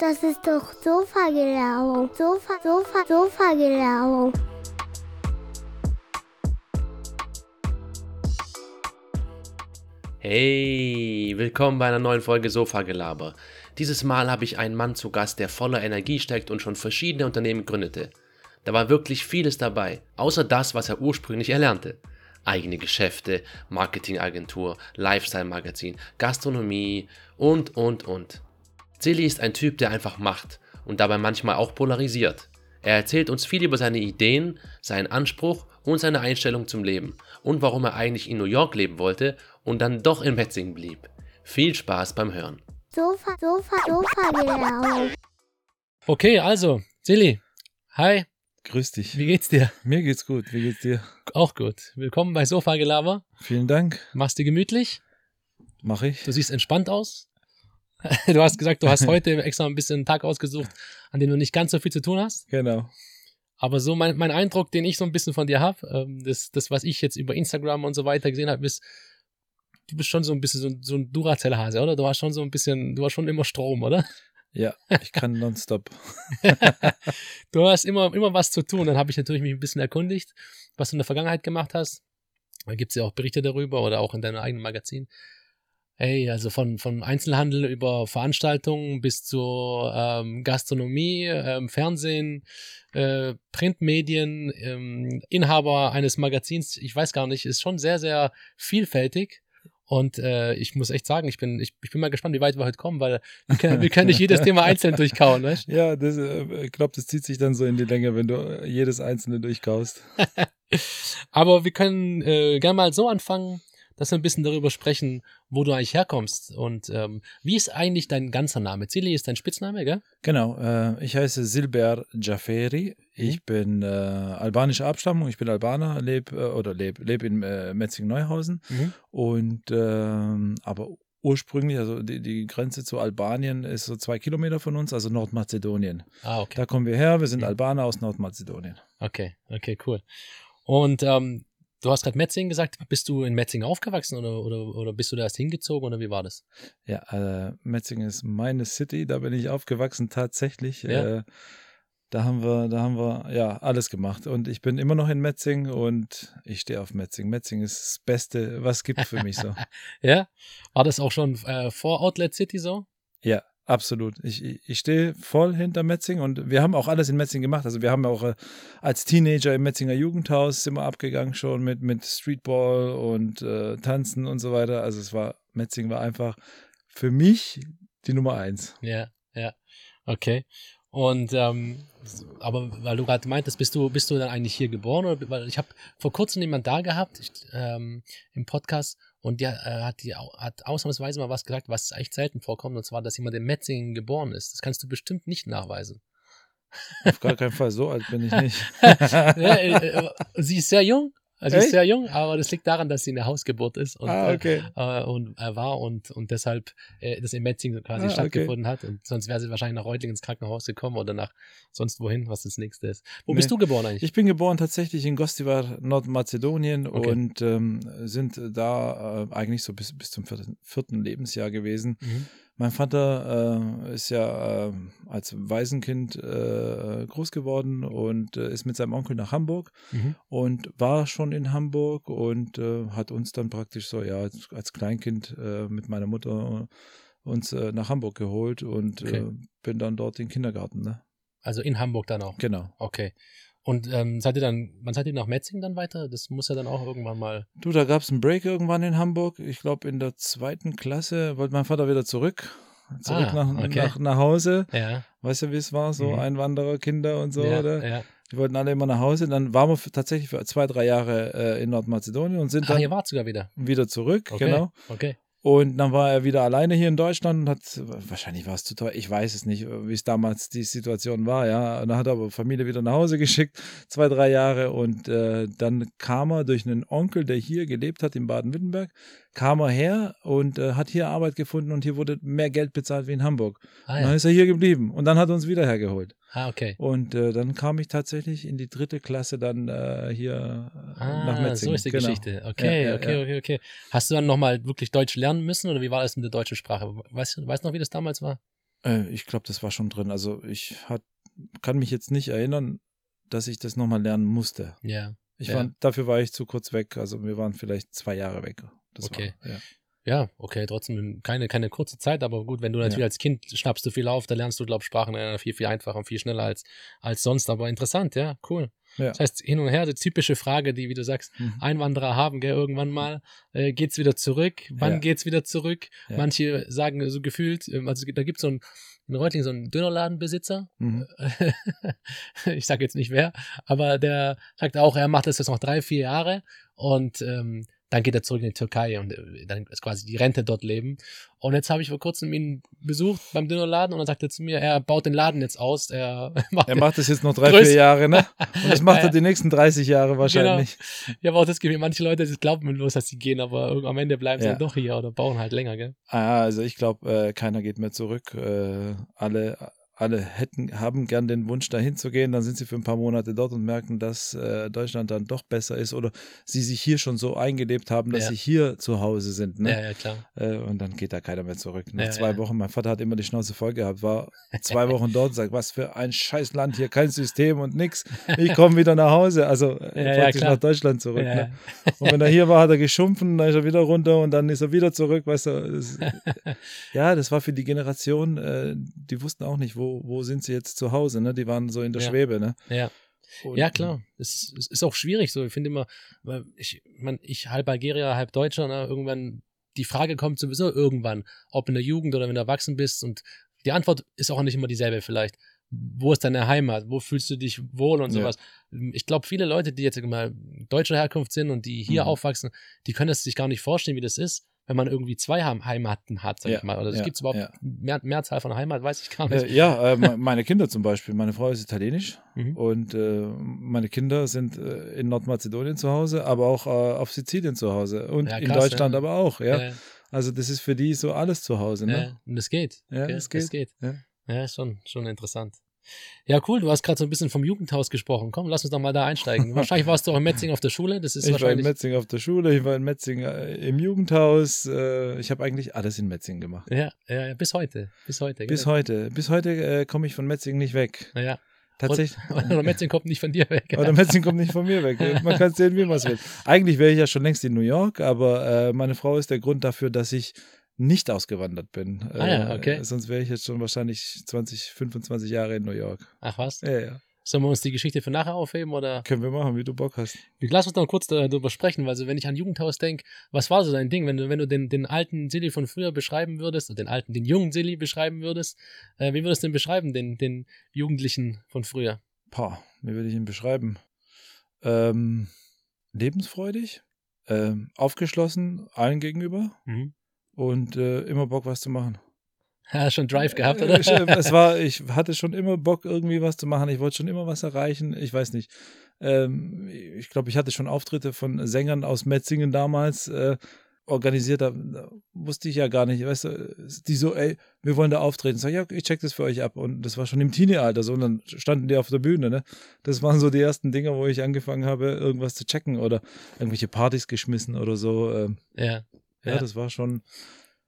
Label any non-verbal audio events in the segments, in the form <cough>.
Das ist doch Sofa-Gelaber. Sofa, Sofa, Sofa-Gelaber. Hey, willkommen bei einer neuen Folge Sofa-Gelaber. Dieses Mal habe ich einen Mann zu Gast, der voller Energie steckt und schon verschiedene Unternehmen gründete. Da war wirklich vieles dabei, außer das, was er ursprünglich erlernte. Eigene Geschäfte, Marketingagentur, Lifestyle-Magazin, Gastronomie und, und, und. Zilli ist ein Typ, der einfach macht und dabei manchmal auch polarisiert. Er erzählt uns viel über seine Ideen, seinen Anspruch und seine Einstellung zum Leben und warum er eigentlich in New York leben wollte und dann doch in Metzingen blieb. Viel Spaß beim Hören. Sofa, Sofa, Sofa-Gelaber. Okay, also, Silly. Hi, Grüß dich. wie geht's dir? Mir geht's gut. Wie geht's dir? Auch gut. Willkommen bei Sofa Gelaber. Vielen Dank. Machst dir gemütlich? Mach ich. Du siehst entspannt aus. <laughs> Du hast gesagt, du hast <laughs> heute extra ein bisschen einen Tag ausgesucht, an dem du nicht ganz so viel zu tun hast. Genau. Aber so mein, mein Eindruck, den ich so ein bisschen von dir habe, ähm, das, das, was ich jetzt über Instagram und so weiter gesehen habe, ist, du bist schon so ein bisschen so, ein- so ein Duracell-Hase, oder? Du hast schon so ein bisschen, du hast schon immer Strom, oder? Ja, ich kann nonstop. <laughs> Du hast immer, immer was zu tun. Dann habe ich natürlich mich ein bisschen erkundigt, was du in der Vergangenheit gemacht hast. Da gibt's ja auch Berichte darüber oder auch in deinem eigenen Magazin. Hey, also von, von Einzelhandel über Veranstaltungen bis zur ähm, Gastronomie, ähm, Fernsehen, äh, Printmedien, ähm, Inhaber eines Magazins, ich weiß gar nicht, ist schon sehr, sehr vielfältig. Und äh, ich muss echt sagen, ich bin, ich, ich bin mal gespannt, wie weit wir heute kommen, weil wir können, wir können nicht jedes Thema einzeln durchkauen, weißt? <laughs> Ja, das, äh, ich glaube, das zieht sich dann so in die Länge, wenn du äh, jedes einzelne durchkaust. <laughs> Aber wir können äh, gerne mal so anfangen, dass wir ein bisschen darüber sprechen, wo du eigentlich herkommst. Und ähm, wie ist eigentlich dein ganzer Name? Zili ist dein Spitzname, gell? Genau, äh, ich heiße Silber Jaferi. Ich bin äh, albanischer Abstammung, ich bin Albaner, lebe äh, oder lebe leb in äh, Metzingen-Neuhausen und ähm, aber ursprünglich, also die, die Grenze zu Albanien ist so zwei Kilometer von uns, also Nordmazedonien. Ah, okay. Da kommen wir her, wir sind Mhm. Albaner aus Nordmazedonien. Okay, okay, cool. Und ähm, du hast gerade Metzingen gesagt. Bist du in Metzingen aufgewachsen oder, oder, oder bist du da erst hingezogen oder wie war das? Ja, äh, Metzingen ist meine City, da bin ich aufgewachsen tatsächlich. Ja. Äh, da haben wir, da haben wir ja alles gemacht. Und ich bin immer noch in Metzingen und ich stehe auf Metzingen. Metzingen ist das Beste, was es gibt für mich so. <laughs> Ja? War das auch schon äh, vor Outlet City so? Ja, absolut. Ich, ich stehe voll hinter Metzingen und wir haben auch alles in Metzingen gemacht. Also wir haben auch äh, als Teenager im Metzinger Jugendhaus wir abgegangen schon mit, mit Streetball und äh, Tanzen und so weiter. Also es war, Metzingen war einfach für mich die Nummer eins. Ja, ja. Okay. Und ähm, aber weil du gerade meintest, bist du, bist du dann eigentlich hier geboren? Oder, weil ich habe vor kurzem jemand da gehabt ich, ähm, im Podcast und der äh, hat, die, hat ausnahmsweise mal was gesagt, was echt selten vorkommt, und zwar, dass jemand in Metzingen geboren ist. Das kannst du bestimmt nicht nachweisen. Auf gar keinen Fall, so alt bin ich nicht. <laughs> äh, äh, sie ist sehr jung, also sie ist sehr jung, aber das liegt daran, dass sie eine Hausgeburt ist und, ah, okay. äh, und äh, war und, und deshalb äh, das in Metzingen quasi Ah, okay. stattgefunden hat. Und sonst wäre sie wahrscheinlich nach Reutlingen ins Krankenhaus gekommen oder nach sonst wohin, was das nächste ist. Wo Nee. bist du geboren eigentlich? Ich bin geboren tatsächlich in Gostivar, Nordmazedonien Okay. und ähm, sind da äh, eigentlich so bis, bis zum vierten, vierten Lebensjahr gewesen. Mhm. Mein Vater äh, ist ja äh, als Waisenkind äh, groß geworden und äh, ist mit seinem Onkel nach Hamburg Mhm. und war schon in Hamburg und äh, hat uns dann praktisch so, ja, als, als Kleinkind äh, mit meiner Mutter uns nach Hamburg geholt und Okay. bin dann dort in den Kindergarten, ne? Also in Hamburg dann auch. Genau. Okay. Und ähm, seid ihr dann, wann seid ihr nach Metzingen dann weiter? Das muss ja dann auch irgendwann mal. Du, da gab es einen Break irgendwann in Hamburg. Ich glaube, in der zweiten Klasse wollte mein Vater wieder zurück. Zurück Ah, nach, okay. nach, nach Hause. Ja. Weißt du, wie es war? So Mhm. Einwanderer, Kinder und so, ja, oder? ja. Die wollten alle immer nach Hause. Dann waren wir für, tatsächlich für zwei, drei Jahre äh, in Nordmazedonien und sind Ah, dann ihr wart sogar wieder. wieder zurück. Okay. Genau. Okay. Und dann war er wieder alleine hier in Deutschland und hat, wahrscheinlich war es zu teuer, ich weiß es nicht, wie es damals die Situation war, ja. Und dann hat er aber Familie wieder nach Hause <laughs> geschickt, zwei, drei Jahre. Und äh, dann kam er durch einen Onkel, der hier gelebt hat in Baden-Württemberg, kam er her und äh, hat hier Arbeit gefunden und hier wurde mehr Geld bezahlt wie in Hamburg. Ah, Und dann ja. ist er hier geblieben und dann hat er uns wieder hergeholt. Ah okay. Und äh, dann kam ich tatsächlich in die dritte Klasse dann äh, hier äh, nach Ah, Metzingen. so ist die Genau. Geschichte. Okay, Ja, ja, okay, ja. okay, okay. Hast du dann nochmal wirklich Deutsch lernen müssen oder wie war das mit der deutschen Sprache? Weißt du weißt noch, wie das damals war? Äh, ich glaube, das war schon drin. Also ich hat, kann mich jetzt nicht erinnern, dass ich das nochmal lernen musste. Ja. Ich Ja. war, dafür war ich zu kurz weg. Also wir waren vielleicht zwei Jahre weg. Das Okay. War, ja. Ja, okay, trotzdem keine, keine kurze Zeit, aber gut, wenn du natürlich Ja. als Kind schnappst du viel auf, da lernst du, glaube ich, Sprachen äh, viel, viel einfacher und viel schneller als, als sonst. Aber interessant, ja, cool. Ja. Das heißt, hin und her, die typische Frage, die, wie du sagst, Mhm. Einwanderer haben, gell, irgendwann mal, äh, geht's wieder zurück? Wann Ja. geht's wieder zurück? Ja. Manche sagen so gefühlt, ähm, also da gibt's so einen, in Reutlingen so einen Dönerladenbesitzer, Mhm. <laughs> ich sage jetzt nicht wer, aber der sagt auch, er macht das jetzt noch drei, vier Jahre und ähm, dann geht er zurück in die Türkei und äh, dann ist quasi die Rente dort leben. Und jetzt habe ich vor kurzem ihn besucht beim Dönerladen und er sagte zu mir, er baut den Laden jetzt aus. Er <laughs> macht, Er macht das jetzt noch drei, Größ- vier Jahre, ne? <laughs> Und das macht er die nächsten 30 Jahre wahrscheinlich. ich habe auch das Gefühl, manche Leute glauben mir bloß, dass sie gehen, aber am Ende bleiben sie Ja. dann doch hier oder bauen halt länger, gell? Ah, also ich glaube, äh, keiner geht mehr zurück. Äh, alle, alle hätten, haben gern den Wunsch, dahin zu gehen. Dann sind sie für ein paar Monate dort und merken, dass äh, Deutschland dann doch besser ist oder sie sich hier schon so eingelebt haben, dass Ja. sie hier zu Hause sind. Ne? Ja, ja, klar. Äh, und dann geht da keiner mehr zurück. Nach Ja, zwei. Wochen, mein Vater hat immer die Schnauze voll gehabt, war <laughs> zwei Wochen dort und sagt, was für ein scheiß Land hier, kein System und nix. Ich <laughs> komme wieder nach Hause. Also äh, praktisch nach Deutschland zurück. Ne? Und wenn er hier war, hat er geschumpfen, dann ist er wieder runter und dann ist er wieder zurück, weißt du. Das, <laughs> ja, das war für die Generation, äh, die wussten auch nicht, wo, wo sind sie jetzt zu Hause, ne? Die waren so in der Ja. Schwebe, ne? ja. Und, Ja, klar. Es, es ist auch schwierig so. Ich finde immer, weil ich, man, ich halb Algerier, halb Deutscher, ne, irgendwann, die Frage kommt sowieso irgendwann, ob in der Jugend oder wenn du erwachsen bist. Und die Antwort ist auch nicht immer dieselbe vielleicht. Wo ist deine Heimat? Wo fühlst du dich wohl und Ja. sowas? Ich glaube, viele Leute, die jetzt mal deutscher Herkunft sind und die hier Mhm. aufwachsen, die können es sich gar nicht vorstellen, wie das ist, wenn man irgendwie zwei Heim Heimaten hat, sag Ja, ich mal. Oder es ja, gibt überhaupt ja. mehr, Mehrzahl von Heimat, weiß ich gar nicht. Äh, ja, äh, me- meine Kinder zum Beispiel. Meine Frau ist italienisch <laughs> Mhm. und äh, meine Kinder sind äh, in Nordmazedonien zu Hause, aber auch äh, auf Sizilien zu Hause und Ja, in krass, Deutschland aber auch. Ja, also das ist für die so alles zu Hause. Ne? ja. Und es geht. Ja, es geht. Es geht. Ja. Schon, schon interessant. Ja, cool. Du hast gerade so ein bisschen vom Jugendhaus gesprochen. Komm, lass uns doch mal da einsteigen. Wahrscheinlich warst du auch in <laughs> Metzing auf der Schule. Das ist Ich war in wahrscheinlich. Metzing auf der Schule, ich war in Metzing äh, im Jugendhaus. Äh, ich habe eigentlich alles in Metzing gemacht. ja, ja, ja, bis heute. Bis heute. Bis gell? heute. Bis heute äh, komme ich von Metzing nicht weg. Ja. Tatsächlich. <laughs> Oder Metzing kommt nicht von dir weg. Oder Metzing kommt nicht von mir weg. Man kann sehen, wie man es will. <laughs> Eigentlich wäre ich ja schon längst in New York, aber äh, meine Frau ist der Grund dafür, dass ich nicht ausgewandert bin. Ah ja, Äh, okay. sonst wäre ich jetzt schon wahrscheinlich 20, 25 Jahre in New York. Ach was? Ja, ja. Sollen wir uns die Geschichte für nachher aufheben? Oder? Können wir machen, wie du Bock hast. Lass uns noch kurz darüber sprechen, weil so, wenn ich an Jugendhaus denke, was war so dein Ding? Wenn du, wenn du den, den alten Silly von früher beschreiben würdest, oder den alten, den jungen Silly beschreiben würdest, äh, wie würdest du den beschreiben, den, den Jugendlichen von früher? Pah, wie würde ich ihn beschreiben? Ähm, lebensfreudig, ähm, aufgeschlossen allen gegenüber Mhm. Und äh, immer Bock, was zu machen. Ja, schon Drive gehabt, Äh, oder? ich, äh, es war, <laughs> ich hatte schon immer Bock, irgendwie was zu machen. Ich wollte schon immer was erreichen. Ich weiß nicht. Ähm, ich glaube, ich hatte schon Auftritte von Sängern aus Metzingen damals äh, organisiert. Da, da wusste ich ja gar nicht. Weißt du, die so, ey, wir wollen da auftreten. Sag, ja, ich check das für euch ab. Und das war schon im Teenie-Alter so. Und dann standen die auf der Bühne. Ne? Das waren so die ersten Dinge, wo ich angefangen habe, irgendwas zu checken oder irgendwelche Partys geschmissen oder so. Ähm, ja. Ja, Ja. das war schon.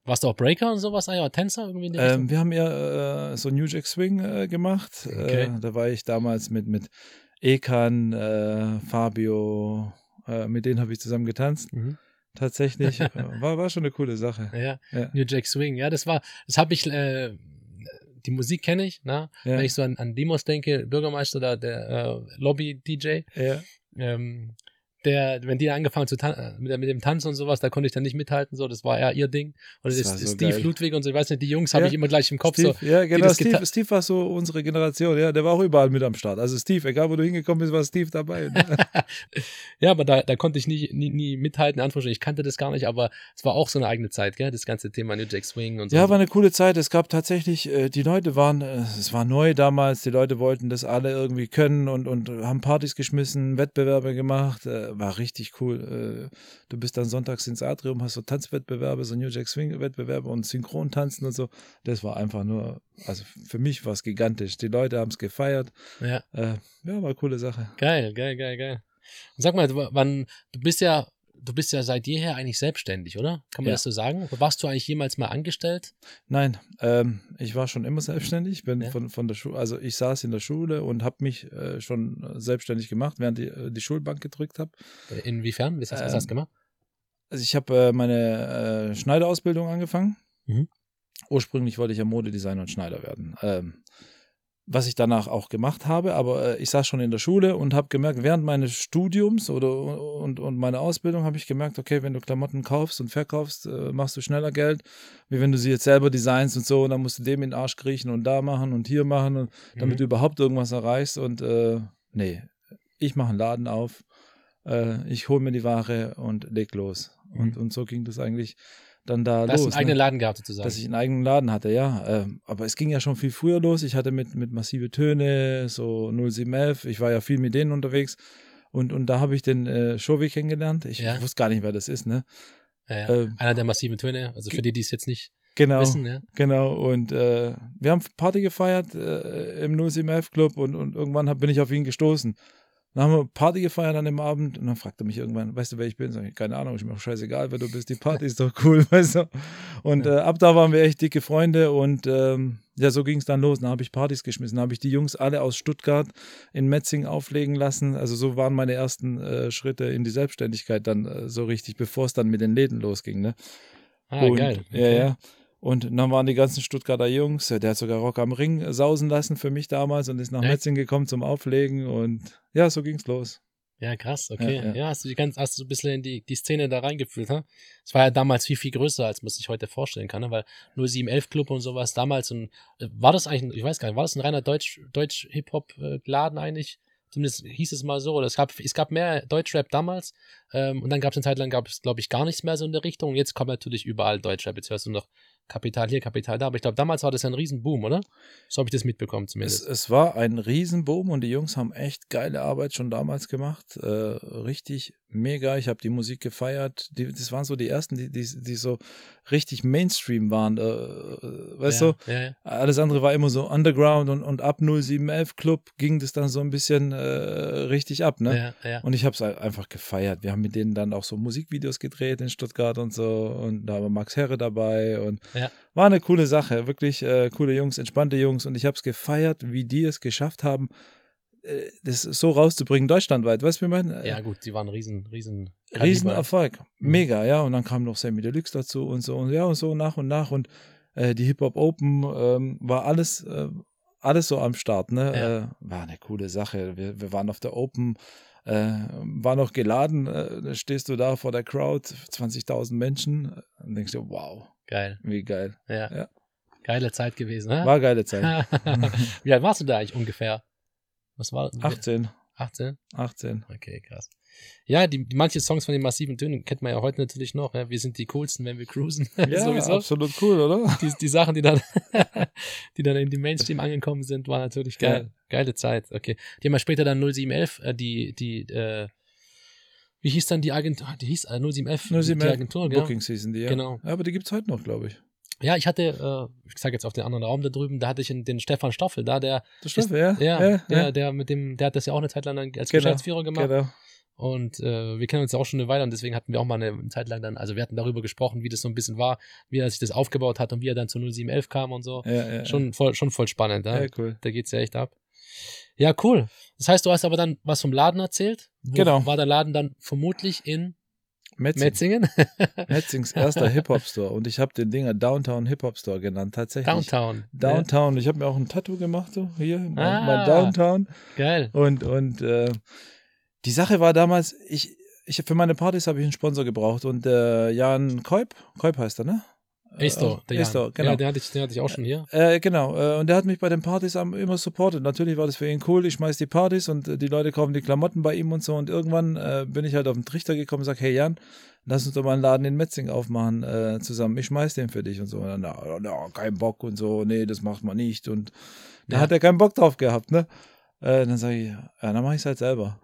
Warst du auch Breaker und sowas? Ah ja, Tänzer irgendwie in Richtung? Ähm, wir haben ja äh, so New Jack Swing äh, gemacht. Okay. Äh, da war ich damals mit, mit Ekan, äh, Fabio, äh, mit denen habe ich zusammen getanzt. Mhm. Tatsächlich. Äh, <laughs> war, war schon eine coole Sache. Ja, Ja. New Jack Swing. Ja, das war, das habe ich, äh, die Musik kenne ich, ne? Ja. Wenn ich so an, an Demos denke, Bürgermeister da, der äh, Lobby-DJ, Ja. ähm, der, wenn die angefangen zu tan- äh, mit, mit dem Tanzen und sowas, da konnte ich dann nicht mithalten, so, das war eher ihr Ding. Und Das das so Steve geil. Ludwig und so, ich weiß nicht, die Jungs habe Ja. ich immer gleich im Kopf Steve, so. ja, genau. Steve, Steve war so unsere Generation. Ja, der war auch überall mit am Start. Also Steve, egal wo du hingekommen bist, war Steve dabei. Ne? <laughs> Ja, aber da, da konnte ich nie, nie, nie mithalten, Anführungsstrichen. Ich kannte das gar nicht, aber es war auch so eine eigene Zeit, gell? Das ganze Thema New Jack Swing und so. Ja, war eine coole Zeit. Es gab tatsächlich, äh, die Leute waren, äh, es war neu damals, die Leute wollten das alle irgendwie können und, und haben Partys geschmissen, Wettbewerbe gemacht. Äh, war richtig cool. Äh, du bist dann sonntags ins Atrium, hast so Tanzwettbewerbe, so New Jack Swing-Wettbewerbe und Synchrontanzen und so. Das war einfach nur, also für mich war es gigantisch. Die Leute haben es gefeiert. ja. Äh, ja, war eine coole Sache. Geil, geil, geil, geil. Und sag mal, wann, du bist ja du bist ja seit jeher eigentlich selbstständig, oder? Kann man Ja. das so sagen? Warst du eigentlich jemals mal angestellt? Nein, ähm, ich war schon immer selbstständig. Bin Ja. von, von der Schule, also ich saß in der Schule und habe mich äh, schon äh, selbstständig gemacht, während ich äh, die Schulbank gedrückt habe. Äh, Inwiefern? Was hast, was Ähm, hast du gemacht? Also ich habe äh, meine äh, Schneiderausbildung angefangen. Mhm. Ursprünglich wollte ich ja Modedesigner und Schneider werden. Ähm, was ich danach auch gemacht habe, aber äh, ich saß schon in der Schule und habe gemerkt, während meines Studiums oder und, und meiner Ausbildung habe ich gemerkt, okay, wenn du Klamotten kaufst und verkaufst, äh, machst du schneller Geld, wie wenn du sie jetzt selber designst und so, und dann musst du dem in den Arsch kriechen und da machen und hier machen, und, damit Mhm. du überhaupt irgendwas erreichst. Und äh, nee, ich mache einen Laden auf, äh, ich hole mir die Ware und leg los. Und, Mhm. und so ging das eigentlich dann da Du hast los. einen eigenen ne? Laden gehabt, sozusagen. Dass ich einen eigenen Laden hatte, ja. Ähm, aber es ging ja schon viel früher los. Ich hatte mit, mit massive Töne, so 0711, ich war ja viel mit denen unterwegs. Und, und da habe ich den äh, Shovi kennengelernt. Ich Ja. wusste gar nicht, wer das ist, ne? ja, ja. ähm, Einer der massiven Töne, also für die, die es jetzt nicht Genau. wissen, ja. Genau, und äh, wir haben Party gefeiert äh, im 0711 Club und, und irgendwann hab, bin ich auf ihn gestoßen. Dann haben wir Party gefeiert an dem Abend und dann fragte er mich irgendwann, weißt du, wer ich bin? Sag ich, keine Ahnung, mir auch scheißegal, wer du bist, die Party ist doch cool, <laughs> weißt du. Und äh, ab da waren wir echt dicke Freunde und ähm, ja, so ging es dann los. Dann habe ich Partys geschmissen, dann habe ich die Jungs alle aus Stuttgart in Metzing auflegen lassen. Also so waren meine ersten äh, Schritte in die Selbstständigkeit dann äh, so richtig, bevor es dann mit den Läden losging, ne? Ah, und, geil. Ja, ja. Und dann waren die ganzen Stuttgarter Jungs, der hat sogar Rock am Ring äh, sausen lassen für mich damals und ist nach Echt? Metzing gekommen zum Auflegen und ja, so ging's los. Ja, krass, okay. Ja, Ja, ja. hast du die ganz, hast du so ein bisschen in die, die Szene da reingefühlt, ha? Es war ja damals viel, viel größer, als man sich heute vorstellen kann, ne? weil 0711 Club und sowas damals und war das eigentlich, ich weiß gar nicht, war das ein reiner Deutsch, Deutsch Hip-Hop-Laden eigentlich? Zumindest hieß es mal so, oder es gab, es gab mehr Deutschrap damals, ähm, und dann gab es eine Zeit lang, gab es, glaube ich, gar nichts mehr so in der Richtung. Und jetzt kommt natürlich überall Deutschrap. Jetzt hörst du noch Kapital hier, Kapital da. Aber ich glaube, damals war das ja ein Riesenboom, oder? So habe ich das mitbekommen Es, zumindest. es war ein Riesenboom und die Jungs haben echt geile Arbeit schon damals gemacht. Äh, richtig mega. Ich habe die Musik gefeiert. Die, das waren so die ersten, die, die, die so richtig Mainstream waren. Äh, weißt ja, du? Ja, ja. Alles andere war immer so Underground und, und ab 0711 Club ging das dann so ein bisschen äh, richtig ab, ne? Und ich habe es einfach gefeiert. Wir haben mit denen dann auch so Musikvideos gedreht in Stuttgart und so. Und da war Max Herre dabei. Und Ja. War eine coole Sache. Wirklich äh, coole Jungs, entspannte Jungs. Und ich habe es gefeiert, wie die es geschafft haben, äh, das so rauszubringen, deutschlandweit. Weißt du, wie ich meine? Ja, gut, die waren riesen, riesen. Kaliber. Riesenerfolg. Mhm. Mega, ja. Und dann kam noch Sammy Deluxe dazu und so. Und ja, und so nach und nach. Und äh, die Hip-Hop Open ähm, war alles, äh, alles so am Start, ne? Ja. Äh, war eine coole Sache. Wir, wir waren auf der Open, äh, war noch geladen, äh, stehst du da vor der Crowd, 20.000 Menschen und denkst dir, wow, Geil. wie geil. Ja. Ja. Geile Zeit gewesen, ne? War geile Zeit. <laughs> Wie alt warst du da eigentlich ungefähr? Was war 18, 18? 18. Okay, krass. Ja, die, manche Songs von den massiven Tönen kennt man ja heute natürlich noch. Ja? Wir sind die coolsten, wenn wir cruisen. <laughs> Ja, Sowieso. absolut cool, oder? Die, die Sachen, die dann, <laughs> die dann in die Mainstream angekommen sind, war natürlich geil. Geile Zeit. Okay. Die haben ja später dann 0711, äh, die, die, äh, wie hieß dann die Agentur? Die hieß äh, 0711, Nur sie die Agentur, ja. Bookings hießen die, ja. Genau. Ja, aber die gibt es heute noch, glaube ich. Ja, ich hatte, äh, ich sage jetzt auf den anderen Raum da drüben, da hatte ich den, Stefan Stoffel da, der, Das stimmt, ja. ja, ja, der, der mit dem, der hat das ja auch eine Zeit lang dann als Genau, Geschäftsführer gemacht. Genau. Und äh, wir kennen uns ja auch schon eine Weile und deswegen hatten wir auch mal eine Zeit lang dann, also wir hatten darüber gesprochen, wie das so ein bisschen war, wie er sich das aufgebaut hat und wie er dann zu 0711 kam und so. Ja, ja, Schon voll, schon voll spannend, ja. ja. ja, cool. Da geht's ja echt ab. Ja, cool. Das heißt, du hast aber dann was vom Laden erzählt. Wo Genau. War der Laden dann vermutlich in Metzing. Metzingen? <laughs> Metzings erster Hip-Hop-Store und ich habe den Dinger Downtown Hip-Hop-Store genannt, tatsächlich. Downtown. Downtown. Ich habe mir auch ein Tattoo gemacht, so hier, mein, Ah. mein Downtown. Geil. Und, und äh, die Sache war damals, ich, ich für meine Partys habe ich einen Sponsor gebraucht und äh, Jan Kolb, Kolb heißt er, ne? Estor, der äh, Estor, Jan. genau. Ja, den hatte, ich, den hatte ich auch schon hier. Äh, genau, äh, und der hat mich bei den Partys am, immer supportet. Natürlich war das für ihn cool. Ich schmeiß die Partys und äh, die Leute kaufen die Klamotten bei ihm und so. Und irgendwann äh, bin ich halt auf den Trichter gekommen und sag, hey Jan, lass uns doch mal einen Laden in Metzing aufmachen äh, zusammen. Ich schmeiß den für dich und so. Und dann, na, na, kein Bock und so. Nee, das macht man nicht. Und da Ja. hat er keinen Bock drauf gehabt, ne? Äh, dann sage ich, ja, dann mache ich es halt selber.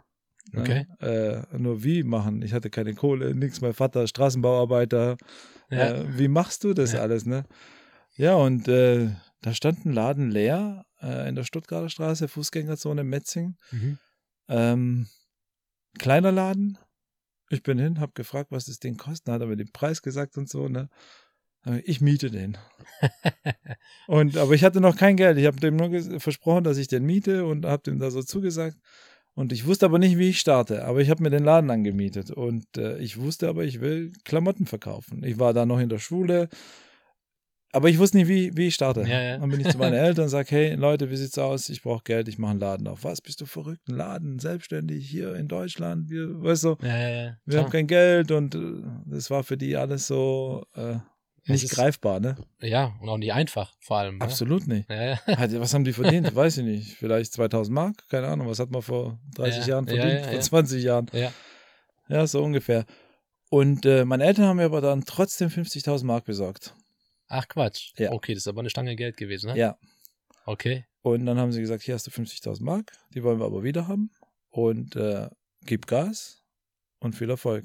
Ne? Okay. Äh, nur wie machen? Ich hatte keine Kohle, nichts. Mein Vater, Straßenbauarbeiter. Ja. Äh, wie machst du das Ja. alles, ne? Ja, und äh, da stand ein Laden leer äh, in der Stuttgarter Straße, Fußgängerzone Metzing. Mhm. Ähm, kleiner Laden, Ich bin hin, habe gefragt, was das Ding kostet, hat er mir den Preis gesagt und so, ne? Ich miete den. <laughs> und, aber ich hatte noch kein Geld. Ich habe dem nur versprochen, dass ich den miete und habe dem da so zugesagt. Und ich wusste aber nicht, wie ich starte. Aber ich habe mir den Laden angemietet. Und äh, ich wusste aber, ich will Klamotten verkaufen. Ich war da noch in der Schule. Aber ich wusste nicht, wie, wie ich starte. Ja, ja. Dann bin ich zu meinen <laughs> Eltern und sage, hey Leute, wie sieht's aus? Ich brauche Geld, ich mache einen Laden auf. Was, bist du verrückt? Ein Laden, selbstständig, hier in Deutschland. Wir, weißt du, Ja, wir haben kein Geld. Und äh, das war für die alles so äh, nicht ist- greifbar, ne? ja, und auch nicht einfach, vor allem. Absolut nicht. Ne? Ja, ja. <laughs> Was haben die verdient? <laughs> Weiß ich nicht. Vielleicht 2000 Mark? Keine Ahnung. Was hat man vor 30 Ja, Jahren ja, verdient? ja, vor ja. 20 Jahren? ja. Ja, so ungefähr. Und äh, meine Eltern haben mir aber dann trotzdem 50.000 Mark besorgt. Ach Quatsch. Ja. Okay, das ist aber eine Stange Geld gewesen, ne? Ja. Okay. Und dann haben sie gesagt, hier hast du 50.000 Mark, die wollen wir aber wieder haben. Und äh, gib Gas und viel Erfolg.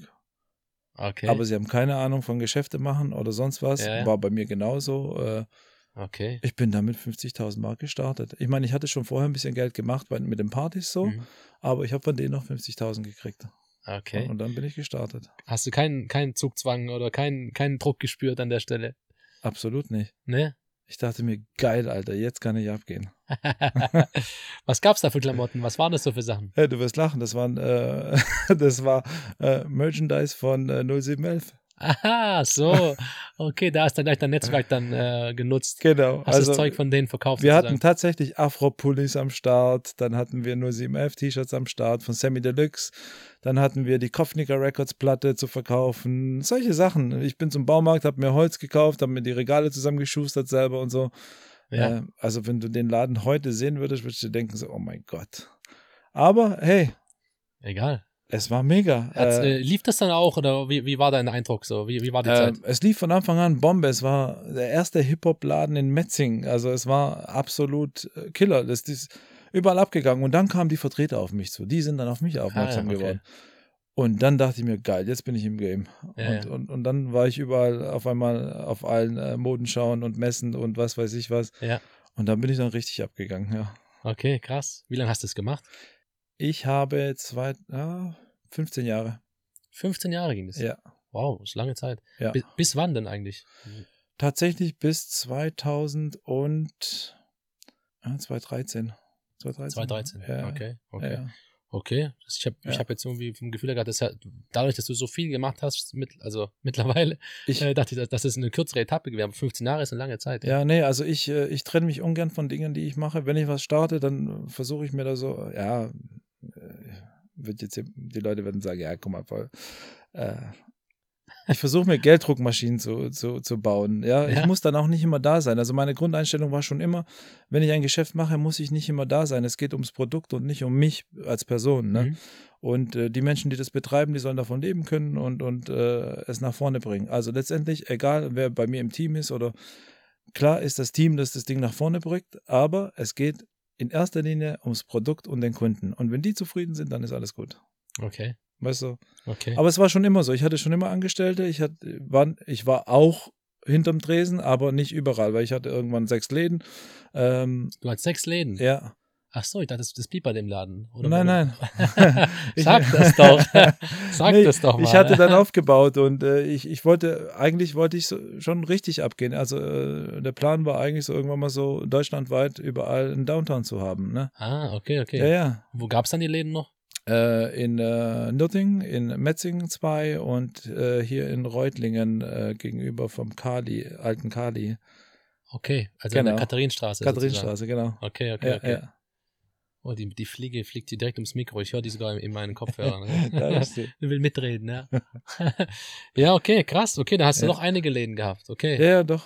Okay. Aber sie haben keine Ahnung von Geschäfte machen oder sonst was. Ja, ja. War bei mir genauso. Äh, okay. ich bin damit 50.000 Mark gestartet. Ich meine, ich hatte schon vorher ein bisschen Geld gemacht bei, mit den Partys so, Mhm. aber ich habe von denen noch 50.000 gekriegt. Okay. Und dann bin ich gestartet. Hast du keinen, keinen Zugzwang oder keinen, keinen Druck gespürt an der Stelle? Absolut nicht. Ne? Ich dachte mir, geil, Alter, jetzt kann ich abgehen. <laughs> Was gab's da für Klamotten? Was waren das so für Sachen? Ja, du wirst lachen, das, waren, äh, <laughs> das war äh, Merchandise von äh, 0711. Aha, so. Okay, da ist dann gleich dein Netzwerk dann äh, genutzt. Genau. Hast das Zeug von denen verkauft? Wir hatten sozusagen? tatsächlich Afro-Pullis am Start, dann hatten wir 0711-T-Shirts am Start von Sammy Deluxe, dann hatten wir die Kopfnicker Records Platte zu verkaufen, solche Sachen. Ich bin zum Baumarkt, habe mir Holz gekauft, habe mir die Regale zusammengeschustert selber und so. ja. Äh, also wenn du den Laden heute sehen würdest, würdest du denken so, oh mein Gott. Aber hey, Egal. Es war mega. Hat's, Äh, äh, lief das dann auch oder wie, wie war dein Eindruck so? Wie, wie war die äh, Zeit? es lief von Anfang an Bombe. Es war der erste Hip-Hop-Laden in Metzing. Also es war absolut äh, Killer. Das ist überall abgegangen. Und dann kamen die Vertreter auf mich zu. Die sind dann auf mich aufmerksam Ah, okay. geworden. Und dann dachte ich mir, geil, jetzt bin ich im Game. Ja, und, ja. Und, und dann war ich überall auf einmal auf allen äh, Modenschauen und Messen und was weiß ich was. Ja. Und dann bin ich dann richtig abgegangen, ja. Okay, krass. Wie lange hast du das gemacht? Ich habe zwei, ja, 15 Jahre. 15 Jahre ging das. Ja. Wow, ist lange Zeit. Ja. Bis, bis wann denn eigentlich? Tatsächlich bis 2000 und ja, 2013. 2013. 2013. Ja, Okay, okay. Ja. Okay. Das- Ich habe Ja. hab jetzt irgendwie vom Gefühl gehabt, dass dadurch, dass du so viel gemacht hast, mit, also <laughs> mittlerweile, Ich, äh, dachte ich, dass, es eine kürzere Etappe gewesen Aber 15 Jahre ist eine lange Zeit. ja, nee, also ich, äh, ich trenne mich ungern von Dingen, die ich mache. Wenn ich was starte, dann versuche ich mir da so, ja, äh, wird jetzt, hier- die Leute werden sagen, ja, guck mal, voll. Äh, <laughs> ich versuche mir Gelddruckmaschinen zu, zu, zu bauen. Ja, Ja. ich muss dann auch nicht immer da sein. Also meine Grundeinstellung war schon immer, wenn ich ein Geschäft mache, muss ich nicht immer da sein. Es geht ums Produkt und nicht um mich als Person. Ne? Mhm. Und äh, die Menschen, die das betreiben, die sollen davon leben können und, und äh, es nach vorne bringen. Also letztendlich, egal wer bei mir im Team ist oder klar ist das Team, das das Ding nach vorne bringt, aber es geht in erster Linie ums Produkt und den Kunden. Und wenn die zufrieden sind, dann ist alles gut. Okay, Weißt du? okay. Aber es war schon immer so. Ich hatte schon immer Angestellte. Ich, hatte, war, ich war auch hinterm Tresen, aber nicht überall, weil ich hatte irgendwann sechs Läden. Ähm, du hast sechs Läden. ja. Ach so, ich dachte, das, das blieb bei dem Laden. Oder nein, nein. <laughs> Sag das doch. <laughs> Sag Nee, das doch mal. Ich hatte dann aufgebaut und äh, ich, ich wollte, eigentlich wollte ich so, schon richtig abgehen. Also äh, der Plan war eigentlich so irgendwann mal so deutschlandweit überall einen Downtown zu haben. Ne? Ah, okay, okay. Ja, ja. Wo gab es dann die Läden noch? Äh, in äh, Nürtingen, in Metzingen zwei und äh, hier in Reutlingen äh, gegenüber vom Kali, alten Kali. Okay, also in der Genau. Katharinenstraße. Katharinenstraße, genau. Okay, okay, Ja, okay. ja. Oh, die, die Fliege fliegt hier direkt ums Mikro. Ich höre die sogar in, in meinen Kopfhörern. <laughs> ne? <laughs> Will mitreden, ja. <laughs> ja, okay, krass. Okay, da hast du Ja. noch einige Läden gehabt. Okay. Ja, ja, doch.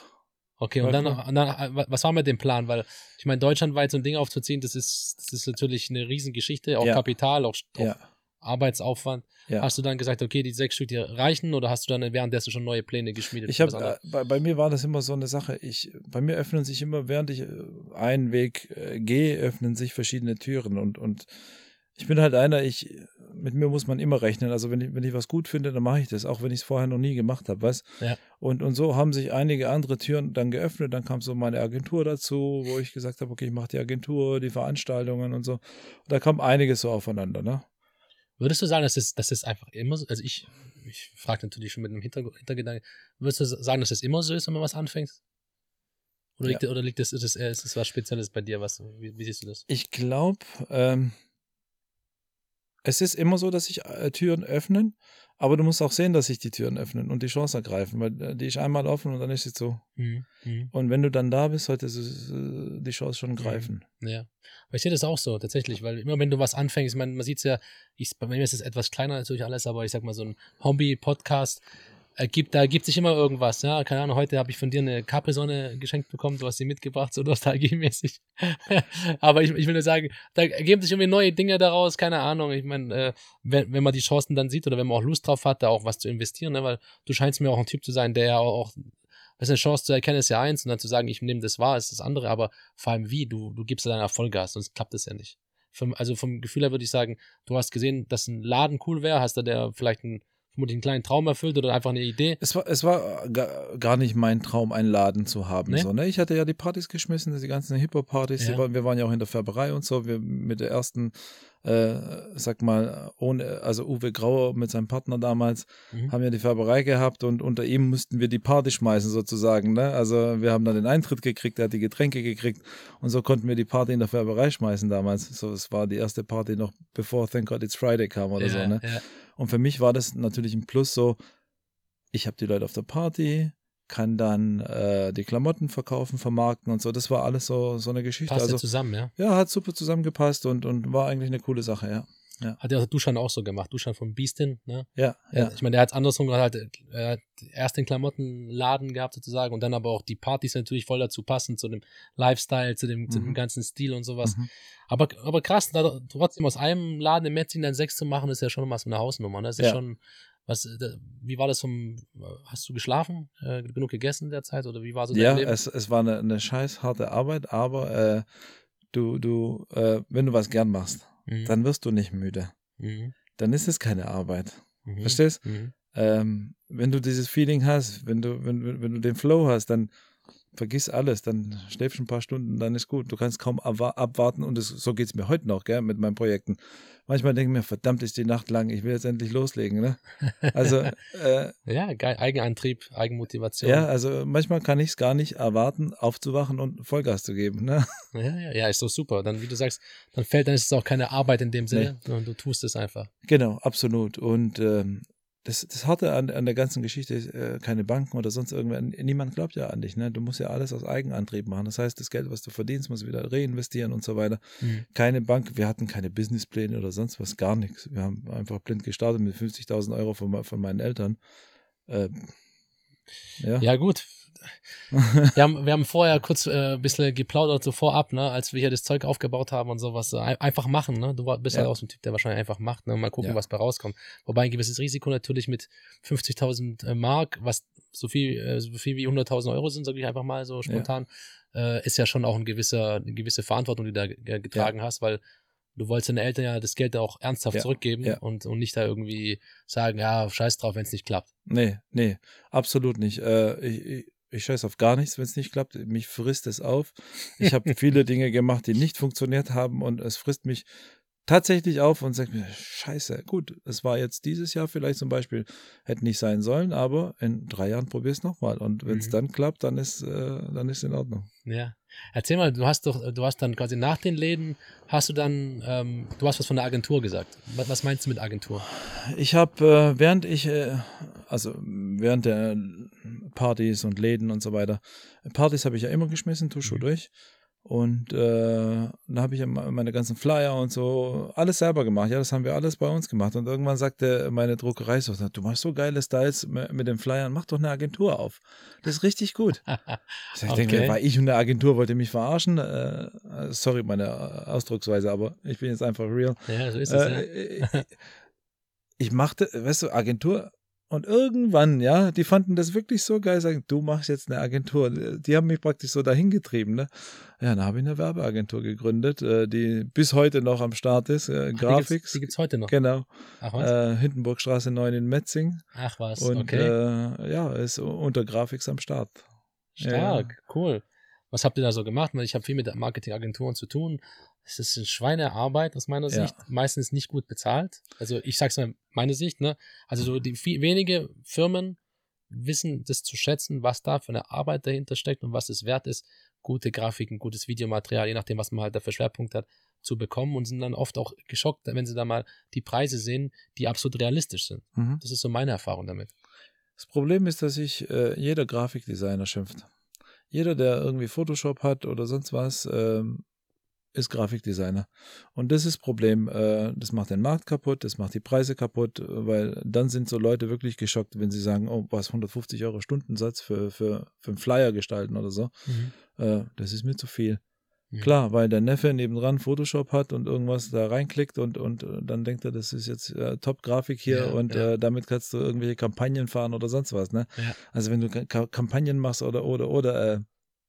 Okay, und War dann, klar. und dann, was war mit dem Plan? Weil, ich meine, deutschlandweit so ein Ding aufzuziehen, das ist, das ist natürlich eine Riesengeschichte, auch Ja. Kapital, auch, auch Ja, Arbeitsaufwand. ja. Hast du dann gesagt, okay, die sechs Stück, die reichen, oder hast du dann währenddessen schon neue Pläne geschmiedet? Ich habe äh, bei, bei mir war das immer so eine Sache. Ich bei mir öffnen sich immer während ich äh, einen Weg äh, gehe, öffnen sich verschiedene Türen und und ich bin halt einer, ich mit mir muss man immer rechnen. Also wenn ich wenn ich was gut finde, dann mache ich das, auch wenn ich es vorher noch nie gemacht habe? Ja. Und und so haben sich einige andere Türen dann geöffnet. Dann kam so meine Agentur dazu, wo ich gesagt habe, okay, ich mache die Agentur, die Veranstaltungen und so. Und da kam einiges so aufeinander, ne? Würdest du sagen, dass es, dass es einfach immer so, also ich, ich frage natürlich schon mit einem Hinterg- Hintergedanken, würdest du sagen, dass es immer so ist, wenn man was anfängt? Oder liegt, oder liegt das, ist es, ist es was Spezielles bei dir? Was, wie, wie siehst du das? Ich glaube, ähm, es ist immer so, dass sich äh, Türen öffnen, aber du musst auch sehen, dass sich die Türen öffnen und die Chance ergreifen, weil äh, die ist einmal offen und dann ist sie zu. Mhm. Mhm. Und wenn du dann da bist, sollte es, die Chance schon greifen. Ja. Aber ich sehe das auch so, tatsächlich, weil immer wenn du was anfängst, ich meine, man sieht es ja, ich, bei mir ist es etwas kleiner natürlich alles, aber ich sag mal, so ein Hobby-Podcast, ergibt, da ergibt sich immer irgendwas, ja. Keine Ahnung, heute habe ich von dir eine Capri-Sonne geschenkt bekommen, du hast sie mitgebracht, so <laughs> nostalgiemäßig. <laughs> aber ich, ich will nur sagen, da ergeben sich irgendwie neue Dinge daraus, keine Ahnung. Ich meine, äh, wenn, wenn man die Chancen dann sieht oder wenn man auch Lust drauf hat, da auch was zu investieren, ne? weil du scheinst mir auch ein Typ zu sein, der ja auch, das ist eine Chance zu erkennen, ist ja eins und dann zu sagen, ich nehme das wahr, ist das andere, aber vor allem wie, du, du gibst da deiner Vollgas, sonst klappt das ja nicht. Vom, also vom Gefühl her würde ich sagen, du hast gesehen, dass ein Laden cool wäre, hast da der vielleicht einen, vermutlich einen kleinen Traum erfüllt oder einfach eine Idee. Es war, es war ga- gar nicht mein Traum, einen Laden zu haben. Nee? So, ne? Ich hatte ja die Partys geschmissen, die ganzen Hip-Hop-Partys. Ja. Wir waren ja auch in der Färberei und so. Wir mit der ersten, äh, sag mal, ohne, also Uwe Grauer mit seinem Partner damals, Mhm. haben ja die Färberei gehabt und unter ihm mussten wir die Party schmeißen sozusagen. Ne? Also wir haben dann den Eintritt gekriegt, er hat die Getränke gekriegt und so konnten wir die Party in der Färberei schmeißen damals. So, es war die erste Party noch bevor Thank God It's Friday kam oder ja, so. Ne? ja. Und für mich war das natürlich ein Plus so, ich habe die Leute auf der Party, kann dann äh, die Klamotten verkaufen, vermarkten und so. Das war alles so, so eine Geschichte. Passt also zusammen, ja. ja, hat super zusammengepasst und, und war eigentlich eine coole Sache, ja. Hat ja auch Duschan auch so gemacht. Duschan von Beastin, ne? Ja, ja. Ich meine, der hat es andersrum gehabt, er hat erst den Klamottenladen gehabt sozusagen und dann aber auch die Partys natürlich voll dazu passen, zu dem Lifestyle, zu dem, zu dem Mhm. ganzen Stil und sowas. Mhm. Aber, aber krass, da trotzdem aus einem Laden im Metzing dann sechs zu machen, ist ja schon mal so eine Hausnummer. Ne? Das ist Ja. schon, was, wie war das vom, hast du geschlafen, äh, genug gegessen in der Zeit oder wie war so dein Ja, Leben? es, es war eine, eine scheiß harte Arbeit, aber äh, du, du, äh, wenn du was gern machst, Mhm. dann wirst du nicht müde. Mhm. Dann ist es keine Arbeit. Mhm. Verstehst? Mhm. ähm, wenn du dieses Feeling hast, wenn du, wenn, wenn wenn du den Flow hast, dann vergiss alles, dann schläfst du ein paar Stunden, dann ist gut. Du kannst kaum abwa- abwarten und das, so geht es mir heute noch, gell, mit meinen Projekten. Manchmal denke ich mir, verdammt ist die Nacht lang, ich will jetzt endlich loslegen, ne? Also, <laughs> äh, Ja, geil. Eigenantrieb, Eigenmotivation. ja, also manchmal kann ich es gar nicht erwarten, aufzuwachen und Vollgas zu geben, ne? Ja, ja, ja, ist doch super. Dann, wie du sagst, dann fällt, dann ist es auch keine Arbeit in dem Sinne, sondern du tust es einfach. Genau, absolut. Und ähm, das, das Harte an, an der ganzen Geschichte ist, äh, keine Banken oder sonst irgendwer, niemand glaubt ja an dich, ne? Du musst ja alles aus Eigenantrieb machen. Das heißt, das Geld, was du verdienst, musst du wieder reinvestieren und so weiter. Mhm. Keine Bank, wir hatten keine Businesspläne oder sonst was, gar nichts. Wir haben einfach blind gestartet mit 50.000 Euro von, von meinen Eltern. Äh, ja. Ja, gut. Wir haben, wir haben vorher kurz äh, ein bisschen geplaudert, so vorab, ne, als wir hier das Zeug aufgebaut haben und sowas. So, ein- einfach machen, ne? Du bist Ja. halt auch so ein Typ, der wahrscheinlich einfach macht, ne? Mal gucken, Ja. was bei rauskommt. Wobei ein gewisses Risiko natürlich mit 50.000 äh, Mark, was so viel, äh, so viel wie 100.000 Euro sind, sage ich einfach mal so spontan, äh, ist ja schon auch ein gewisser, eine gewisse Verantwortung, die du da ge- getragen hast, weil du wolltest deinen Eltern ja das Geld auch ernsthaft Ja. zurückgeben Ja. und, und nicht da irgendwie sagen, ja, scheiß drauf, wenn es nicht klappt. Nee, nee, absolut nicht. Äh, ich, ich, scheiß auf gar nichts, wenn es nicht klappt. Mich frisst es auf. Ich habe <laughs> viele Dinge gemacht, die nicht funktioniert haben und es frisst mich tatsächlich auf und sagt mir, scheiße, gut, es war jetzt dieses Jahr vielleicht zum Beispiel, hätte nicht sein sollen, aber in drei Jahren probier es nochmal. Und wenn es Mhm. dann klappt, dann ist äh, dann ist in Ordnung. Ja. Erzähl mal, du hast doch, du hast dann quasi nach den Läden, hast du dann, ähm, du hast was von der Agentur gesagt. Was, was meinst du mit Agentur? Ich habe, äh, während ich, äh, also während der Partys und Läden und so weiter, Partys habe ich ja immer geschmissen, Tuschu Mhm. durch. Und äh, da habe ich ja me- meine ganzen Flyer und so alles selber gemacht. Ja, das haben wir alles bei uns gemacht. Und irgendwann sagte meine Druckerei so, du machst so geile Styles mit den Flyern, mach doch eine Agentur auf. Das ist richtig gut. <laughs> Ich, denke Okay. mir, war ich und eine Agentur wollte mich verarschen. Äh, sorry, meine Ausdrucksweise, aber ich bin jetzt einfach real. ja, so ist es. Äh, ich, ich machte, weißt du, Agentur und irgendwann, ja, die fanden das wirklich so geil, sagen, du machst jetzt eine Agentur. Die haben mich praktisch so dahin getrieben, ne? Ja, dann habe ich eine Werbeagentur gegründet, äh, die bis heute noch am Start ist, äh, ja. Graphics. Die gibt es heute noch. Genau, Ach was? äh, Hindenburgstraße 9 in Metzing Ach was, und okay. äh, ja, ist unter Graphics am Start. Stark, cool. Was habt ihr da so gemacht? Ich habe viel mit Marketingagenturen zu tun. Es ist eine Schweinearbeit aus meiner Ja. Sicht, meistens nicht gut bezahlt. Also ich sag's mal, meine Sicht, ne? Also so die viel, wenige Firmen wissen das zu schätzen, was da für eine Arbeit dahinter steckt und was es wert ist, gute Grafiken, gutes Videomaterial, je nachdem, was man halt da für Schwerpunkt hat, zu bekommen und sind dann oft auch geschockt, wenn sie da mal die Preise sehen, die absolut realistisch sind. Mhm. Das ist so meine Erfahrung damit. Das Problem ist, dass sich äh, jeder Grafikdesigner schimpft. Jeder, der irgendwie Photoshop hat oder sonst was, ähm, ist Grafikdesigner. Und das ist das Problem. Äh, das macht den Markt kaputt, das macht die Preise kaputt, äh, weil dann sind so Leute wirklich geschockt, wenn sie sagen, oh, was, 150 Euro Stundensatz für, für, für einen Flyer gestalten oder so. Äh, das ist mir zu viel. Mhm. Klar, weil der Neffe nebendran Photoshop hat und irgendwas da reinklickt und, und dann denkt er, das ist jetzt äh, Top-Grafik hier Ja, und ja. Äh, damit kannst du irgendwelche Kampagnen fahren oder sonst was, ne? Ja. Also wenn du Ka Kampagnen machst oder oder oder äh,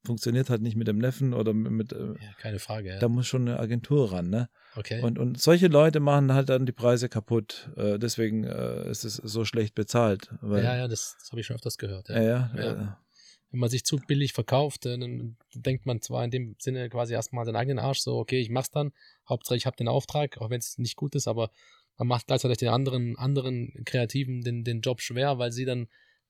funktioniert halt nicht mit dem Neffen oder mit, äh, Ja, keine Frage. Ja. da muss schon eine Agentur ran, ne? Okay. Und, und solche Leute machen halt dann die Preise kaputt. Äh, deswegen äh, ist es so schlecht bezahlt. Weil, ja, ja, das, das habe ich schon öfters gehört. Ja. ja, ja, Wenn man sich zu billig verkauft, dann denkt man zwar in dem Sinne quasi erstmal seinen eigenen Arsch, so, okay, ich mach's dann, Hauptsache ich habe den Auftrag, auch wenn es nicht gut ist, aber man macht gleichzeitig den anderen, anderen Kreativen den, den Job schwer, weil sie dann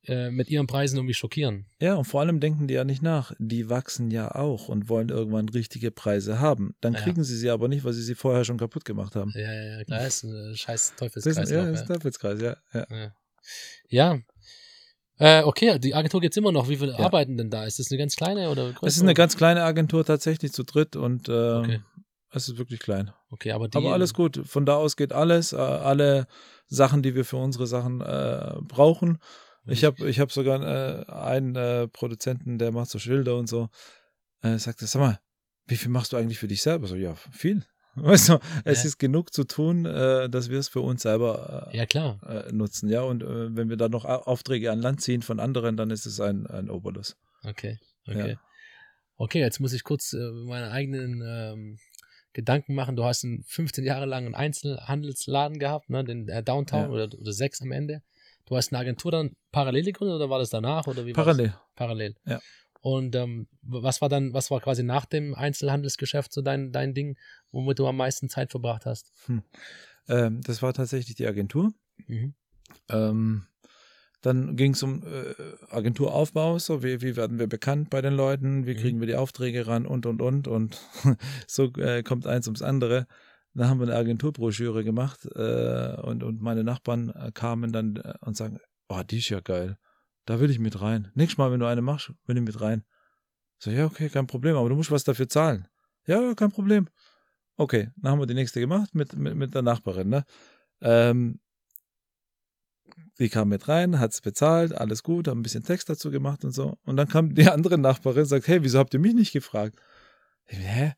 äh, mit ihren Preisen irgendwie schockieren. Ja, und vor allem denken die ja nicht nach. Die wachsen ja auch und wollen irgendwann richtige Preise haben. Dann Ja. kriegen sie sie aber nicht, weil sie sie vorher schon kaputt gemacht haben. Ja, ja, ja, klar, ist ein äh, scheiß Das Teufelskreis. ist, ja, das ist ein Teufelskreis, ja. ja. Ja. ja. Äh, okay, die Agentur gibt's immer noch. Wie viele Ja. arbeiten denn da? Ist das eine ganz kleine oder größere? Es ist eine ganz kleine Agentur tatsächlich zu dritt und äh, Okay. es ist wirklich klein. Okay, aber die. Aber alles gut. Von da aus geht alles. Äh, alle Sachen, die wir für unsere Sachen äh, brauchen. Ich habe ich hab sogar äh, einen äh, Produzenten, der macht so Schilder und so. Äh, sagte, sag mal, wie viel machst du eigentlich für dich selber? So, ja, viel. <laughs> Weißt du, es Ja. ist genug zu tun, äh, dass wir es für uns selber äh, Ja, klar. äh, nutzen, ja. Und äh, wenn wir dann noch Au- Aufträge an Land ziehen von anderen, dann ist es ein, ein Obolus. Okay, okay. Ja. Okay, jetzt muss ich kurz äh, meine eigenen ähm, Gedanken machen. Du hast einen 15 Jahre lang einen Einzelhandelsladen gehabt, ne, den äh, Downtown Ja. oder, oder sechs am Ende. Du hast eine Agentur dann parallel gegründet oder war das danach oder wie Parallel. Parallel. Ja. Und ähm, was war dann, was war quasi nach dem Einzelhandelsgeschäft so dein, dein Ding, womit du am meisten Zeit verbracht hast? Ähm, das war tatsächlich die Agentur. Mhm. Ähm, dann ging es um äh, Agenturaufbau, so wie, wie werden wir bekannt bei den Leuten, wie Mhm. kriegen wir die Aufträge ran und und und und <laughs> so äh, kommt eins ums andere. Dann haben wir eine Agenturbroschüre gemacht äh, und, und meine Nachbarn äh, kamen dann äh, und sagen, oh, die ist ja geil, da will ich mit rein. Nächstes Mal, wenn du eine machst, will ich mit rein. So, ja, okay, kein Problem, aber du musst was dafür zahlen. Ja, kein Problem. Okay, dann haben wir die nächste gemacht mit, mit, mit der Nachbarin, ne? Ähm, die kam mit rein, hat's bezahlt, alles gut, haben ein bisschen Text dazu gemacht und so. Und dann kam die andere Nachbarin und sagt, hey, wieso habt ihr mich nicht gefragt? Ich, Hä?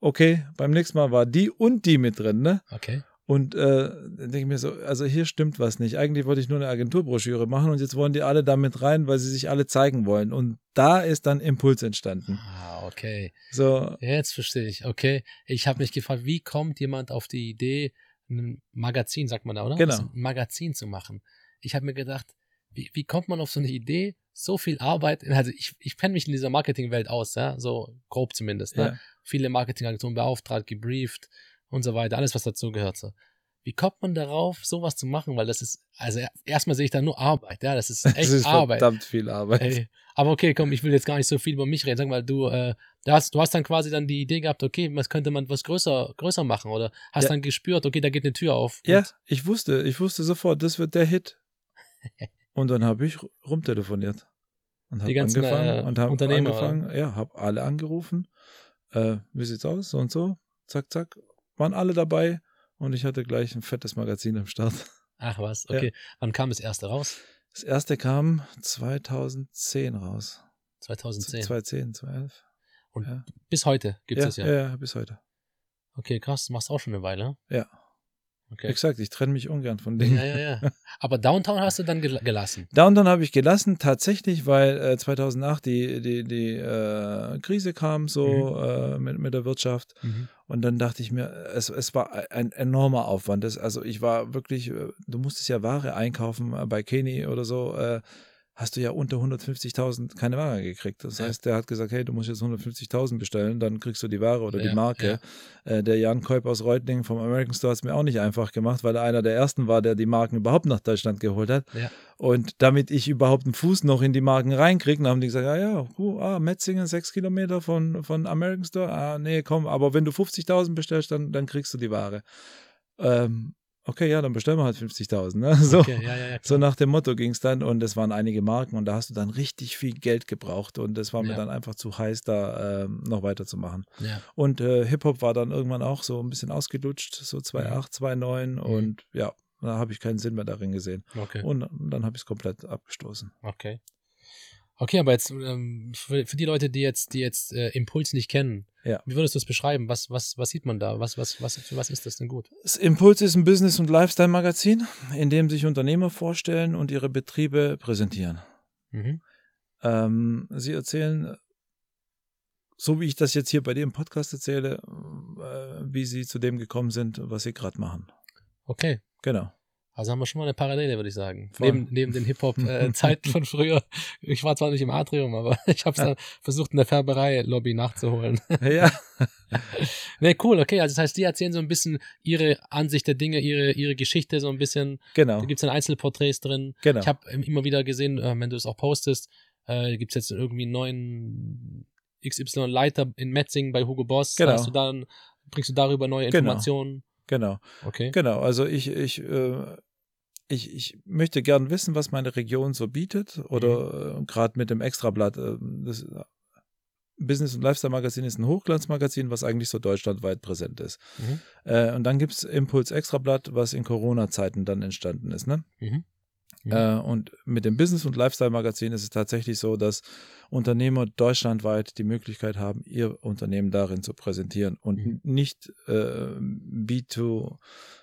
Okay, beim nächsten Mal war die und die mit drin, ne? Okay. Und äh, dann denke ich mir so, also hier stimmt was nicht. Eigentlich wollte ich nur eine Agenturbroschüre machen und jetzt wollen die alle damit rein, weil sie sich alle zeigen wollen. Und da ist dann Impuls entstanden. Ah, okay. So, Jetzt verstehe ich. Okay. Ich habe mich gefragt, wie kommt jemand auf die Idee, ein Magazin, sagt man da, oder? Genau. Ein Magazin zu machen. Ich habe mir gedacht, wie, wie kommt man auf so eine Idee, so viel Arbeit, also ich, ich kenne mich in dieser Marketingwelt aus, ja, so grob zumindest, ne? ja. Viele Marketingagenturen beauftragt, gebrieft und so weiter, alles was dazu gehört so. Wie kommt man darauf, sowas zu machen? Weil das ist, also erstmal sehe ich da nur Arbeit, ja, das ist <laughs> echt das ist Arbeit. verdammt viel Arbeit. Ey, aber okay, komm, ich will jetzt gar nicht so viel über mich reden. Sag mal, du, äh, du, hast, du hast dann quasi dann die Idee gehabt, okay, was könnte man was größer, größer machen? Oder hast Ja. dann gespürt, okay, da geht eine Tür auf. Ja, ich wusste, ich wusste sofort, das wird der Hit. <laughs> Und dann habe ich rumtelefoniert. Und habe angefangen äh, und habe angefangen, ja, habe alle angerufen. Äh, wie sieht's aus? So und so. Zack, zack. Waren alle dabei und ich hatte gleich ein fettes Magazin am Start. Ach was, Ja. okay. Wann kam das erste raus? Das erste kam 2010 raus. 2010. 2010, 2011. Und ja. bis heute gibt Ja, es ja. ja, ja, bis heute. Okay, krass, machst auch schon eine Weile. Ja. Okay. Exakt, ich trenne mich ungern von Dingen. Ja, ja, ja. Aber Downtown hast du dann gel gelassen. Downtown habe ich gelassen, tatsächlich, weil äh, 2008 die, die, die äh, Krise kam, so äh, mit, mit der Wirtschaft. Mhm. Und dann dachte ich mir, es, es war ein enormer Aufwand. Das, also ich war wirklich, äh, du musstest ja Ware einkaufen äh, bei Kenny oder so. Hast du ja unter 150.000 keine Ware gekriegt. Das Ja. heißt, der hat gesagt, hey, du musst jetzt 150.000 bestellen, dann kriegst du die Ware oder Ja, die Marke. Äh, der Jan Kolb aus Reutlingen vom American Store hat es mir auch nicht einfach gemacht, weil er einer der ersten war, der die Marken überhaupt nach Deutschland geholt hat. Ja. Und damit ich überhaupt einen Fuß noch in die Marken reinkriege, dann haben die gesagt, ja, ja, cool, ah, Metzingen, sechs Kilometer von, von American Store. Ah, nee, komm, aber wenn du 50.000 bestellst, dann, dann kriegst du die Ware. Ähm, okay, ja, dann bestellen wir halt 50.000. Ne? So. Okay, ja, ja. So nach dem Motto ging es dann und es waren einige Marken und da hast du dann richtig viel Geld gebraucht und es war mir dann einfach zu heiß, da ähm, noch weiterzumachen. Und äh, Hip-Hop war dann irgendwann auch so ein bisschen ausgelutscht, so 2.8, 2.9 Mhm. und ja, da habe ich keinen Sinn mehr darin gesehen. Okay. Und dann habe ich es komplett abgestoßen. Okay. Okay, aber jetzt ähm, für, für die Leute, die jetzt, die jetzt äh, Impuls nicht kennen, Ja. wie würdest du es beschreiben? Was, was, was sieht man da? Was, was, was, für was ist das denn gut? Das Impuls ist ein Business- und Lifestyle-Magazin, in dem sich Unternehmer vorstellen und ihre Betriebe präsentieren. Mhm. Ähm, sie erzählen, so wie ich das jetzt hier bei dir im Podcast erzähle, äh, wie sie zu dem gekommen sind, was sie gerade machen. Okay. Genau. Also haben wir schon mal eine Parallele, würde ich sagen. Voll. Neben, neben den Hip-Hop-Zeiten <laughs> von früher. Ich war zwar nicht im Atrium, aber <laughs> ich habe es dann versucht, in der Färberei-Lobby nachzuholen. Ja, <laughs> ne, cool, okay. Also das heißt, die erzählen so ein bisschen ihre Ansicht der Dinge, ihre, ihre Geschichte so ein bisschen. genau. Da gibt es dann Einzelporträts drin. genau. Ich habe immer wieder gesehen, äh, wenn du es auch postest, äh, gibt es jetzt irgendwie einen neuen XY-Leiter in Metzingen bei Hugo Boss. Genau. Hast du dann, bringst du darüber neue Genau. Informationen? genau. Okay. Genau. Also ich, ich, äh, ich, ich möchte gern wissen, was meine Region so bietet. Oder äh, gerade mit dem Extrablatt. Äh, das Business- und Lifestyle-Magazin ist ein Hochglanzmagazin, was eigentlich so deutschlandweit präsent ist. Mhm. Äh, und dann gibt es Impuls Extrablatt, was in Corona-Zeiten dann entstanden ist. Ne? Mhm. Mhm. Äh, und mit dem Business- und Lifestyle-Magazin ist es tatsächlich so, dass Unternehmer deutschlandweit die Möglichkeit haben, ihr Unternehmen darin zu präsentieren und Mhm. nicht äh,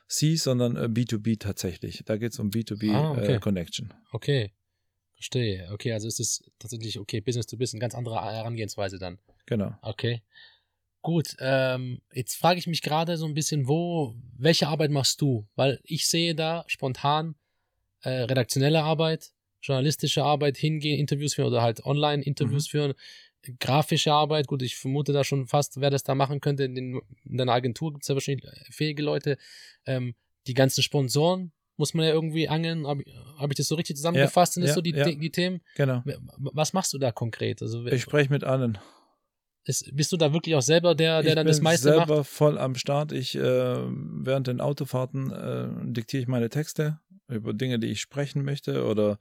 B2C, sondern äh, B2B tatsächlich. Da geht es um B2B Ah, okay. äh, Connection. Okay. Verstehe. Okay, also ist es tatsächlich, okay, Business to Business, ganz andere Herangehensweise dann. Genau. Okay. Gut, ähm, jetzt frage ich mich gerade so ein bisschen, wo, welche Arbeit machst du? Weil ich sehe da spontan äh, redaktionelle Arbeit, journalistische Arbeit, hingehen, Interviews führen oder halt Online-Interviews führen, grafische Arbeit, gut, ich vermute da schon fast, wer das da machen könnte. In, den, in deiner Agentur gibt es ja wahrscheinlich fähige Leute. Ähm, die ganzen Sponsoren muss man ja irgendwie angeln. Habe hab ich das so richtig zusammengefasst? Sind das ja, so die, ja. die Themen? Genau. Was machst du da konkret? Also, Ich spreche mit allen. ist, bist du da wirklich auch selber der, der ich dann bin das meiste selber macht? voll am Start. Ich äh, während den Autofahrten äh, diktiere ich meine Texte über Dinge, die ich sprechen möchte oder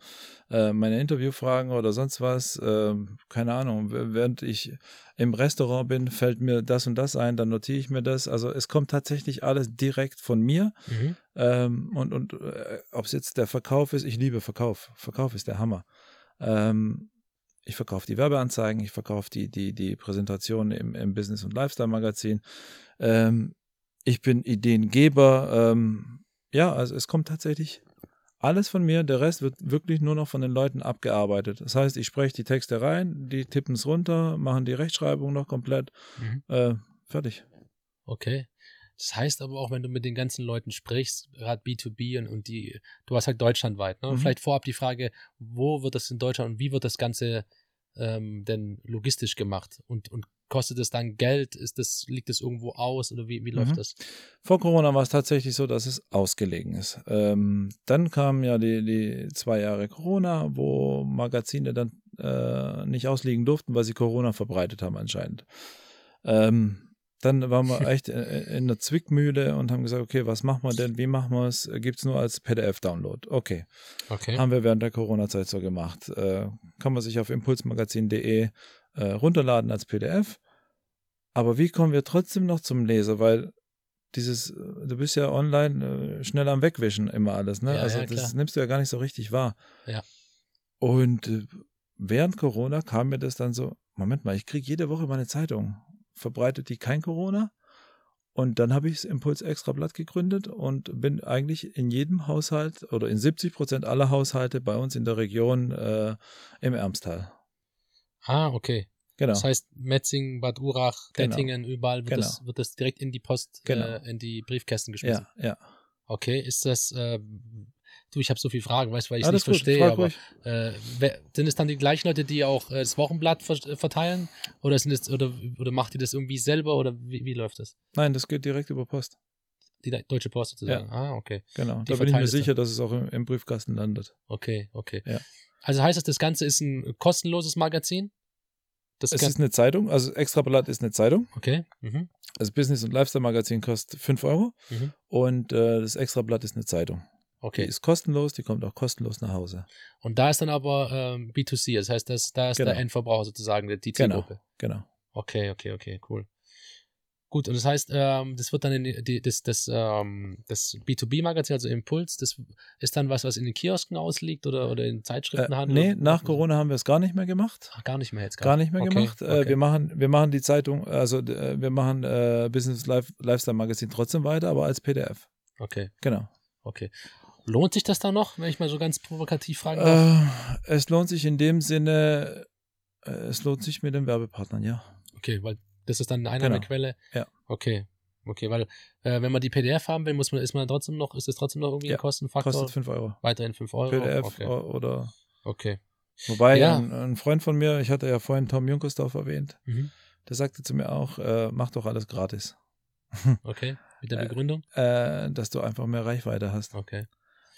äh, meine Interviewfragen oder sonst was. Äh, keine Ahnung. Während ich im Restaurant bin, fällt mir das und das ein, dann notiere ich mir das. Also es kommt tatsächlich alles direkt von mir. Mhm. Ähm, und und äh, ob es jetzt der Verkauf ist, ich liebe Verkauf. Verkauf ist der Hammer. Ähm, ich verkaufe die Werbeanzeigen, ich verkaufe die, die, die Präsentation im, im Business- und Lifestyle-Magazin. Ähm, ich bin Ideengeber. Ähm, ja, also es kommt tatsächlich alles von mir. Der Rest wird wirklich nur noch von den Leuten abgearbeitet. Das heißt, ich spreche die Texte rein, die tippen es runter, machen die Rechtschreibung noch komplett. Mhm. Äh, fertig. Okay. Das heißt aber auch, wenn du mit den ganzen Leuten sprichst, gerade B2B und, und die, du hast halt deutschlandweit, ne? Mhm. Vielleicht vorab die Frage, wo wird das in Deutschland und wie wird das Ganze ähm, denn logistisch gemacht? Und, und kostet es dann Geld? Ist das, liegt das irgendwo aus oder wie, wie läuft Mhm. das? Vor Corona war es tatsächlich so, dass es ausgelegen ist. Ähm, dann kamen ja die, die zwei Jahre Corona, wo Magazine dann äh, nicht ausliegen durften, weil sie Corona verbreitet haben anscheinend. Ähm, dann waren wir <laughs> echt äh, in der Zwickmühle und haben gesagt, okay, was machen wir denn? Wie machen wir es? Gibt es nur als PDF-Download? Okay. Okay. Haben wir während der Corona-Zeit so gemacht. Äh, kann man sich auf impulsmagazin.de äh, runterladen als PDF. Aber wie kommen wir trotzdem noch zum Leser? Weil dieses, äh, du bist ja online äh, schnell am Wegwischen immer alles, ne? Ja, also ja, das nimmst du ja gar nicht so richtig wahr. Ja. Und äh, während Corona kam mir das dann so, Moment mal, ich kriege jede Woche meine Zeitung. Verbreitet die kein Corona? Und dann habe ich das Impuls Extrablatt gegründet und bin eigentlich in jedem Haushalt oder in 70 Prozent aller Haushalte bei uns in der Region äh, im Ermstal. Ah, okay. Genau. Das heißt, Metzingen, Bad Urach, Genau. Dettingen, überall wird, Genau. das, wird das direkt in die Post, Genau. äh, in die Briefkästen geschmissen. ja, ja. Okay, ist das, äh, du, ich habe so viele Fragen, weißt du, weil ich es nicht gut, verstehe, aber äh, wer, sind es dann die gleichen Leute, die auch äh, das Wochenblatt äh, verteilen? Oder sind es, oder, oder macht ihr das irgendwie selber oder wie, wie läuft das? Nein, das geht direkt über Post. Die De- Deutsche Post sozusagen. Ah, okay. Genau. Die da bin ich mir es dann. sicher, dass es auch im, im Briefkasten landet. Okay, okay. Ja. Also heißt das, das Ganze ist ein kostenloses Magazin? Das Es ist eine Zeitung, also Extrablatt ist eine Zeitung. okay. Mhm. Das Business- und Lifestyle-Magazin kostet 5 Euro Mhm. und äh, das Extrablatt ist eine Zeitung. Die Okay. ist kostenlos, die kommt auch kostenlos nach Hause. Und da ist dann aber ähm, B2C, das heißt, das, da ist Genau. der Endverbraucher sozusagen, die Genau. Zielgruppe. Genau. Okay, okay, okay, cool. Gut, und das heißt, ähm, das wird dann in die, das, das, ähm, das B2B-Magazin, also Impuls, das ist dann was, was in den Kiosken ausliegt oder, oder in Äh, Zeitschriftenhandel? nee, nach Corona haben wir es gar nicht mehr gemacht. Ach, gar nicht mehr jetzt. Gar nicht mehr okay, gemacht. Äh, Okay. wir, machen, wir machen die Zeitung, also äh, wir machen äh, Business Life, Lifestyle Magazin trotzdem weiter, aber als PDF. okay, Genau. okay. Lohnt sich das dann noch, wenn ich mal so ganz provokativ fragen darf? Äh, es lohnt sich in dem Sinne, äh, es lohnt sich mit den Werbepartnern, ja. Okay, weil das ist dann eine Einnahmequelle. Ja. Okay, okay, weil äh, wenn man die PDF haben will, muss man, ist man trotzdem noch, ist das trotzdem noch irgendwie Ja, ein Kostenfaktor? Kostet 5 Euro. Weiterhin 5 Euro? PDF Okay, oder. okay. Wobei Ja. ein, ein Freund von mir, ich hatte ja vorhin Tom Junkersdorf erwähnt, Mhm. der sagte zu mir auch, äh, mach doch alles gratis. <laughs> Okay, mit der Äh, Begründung? Äh, dass du einfach mehr Reichweite hast. Okay.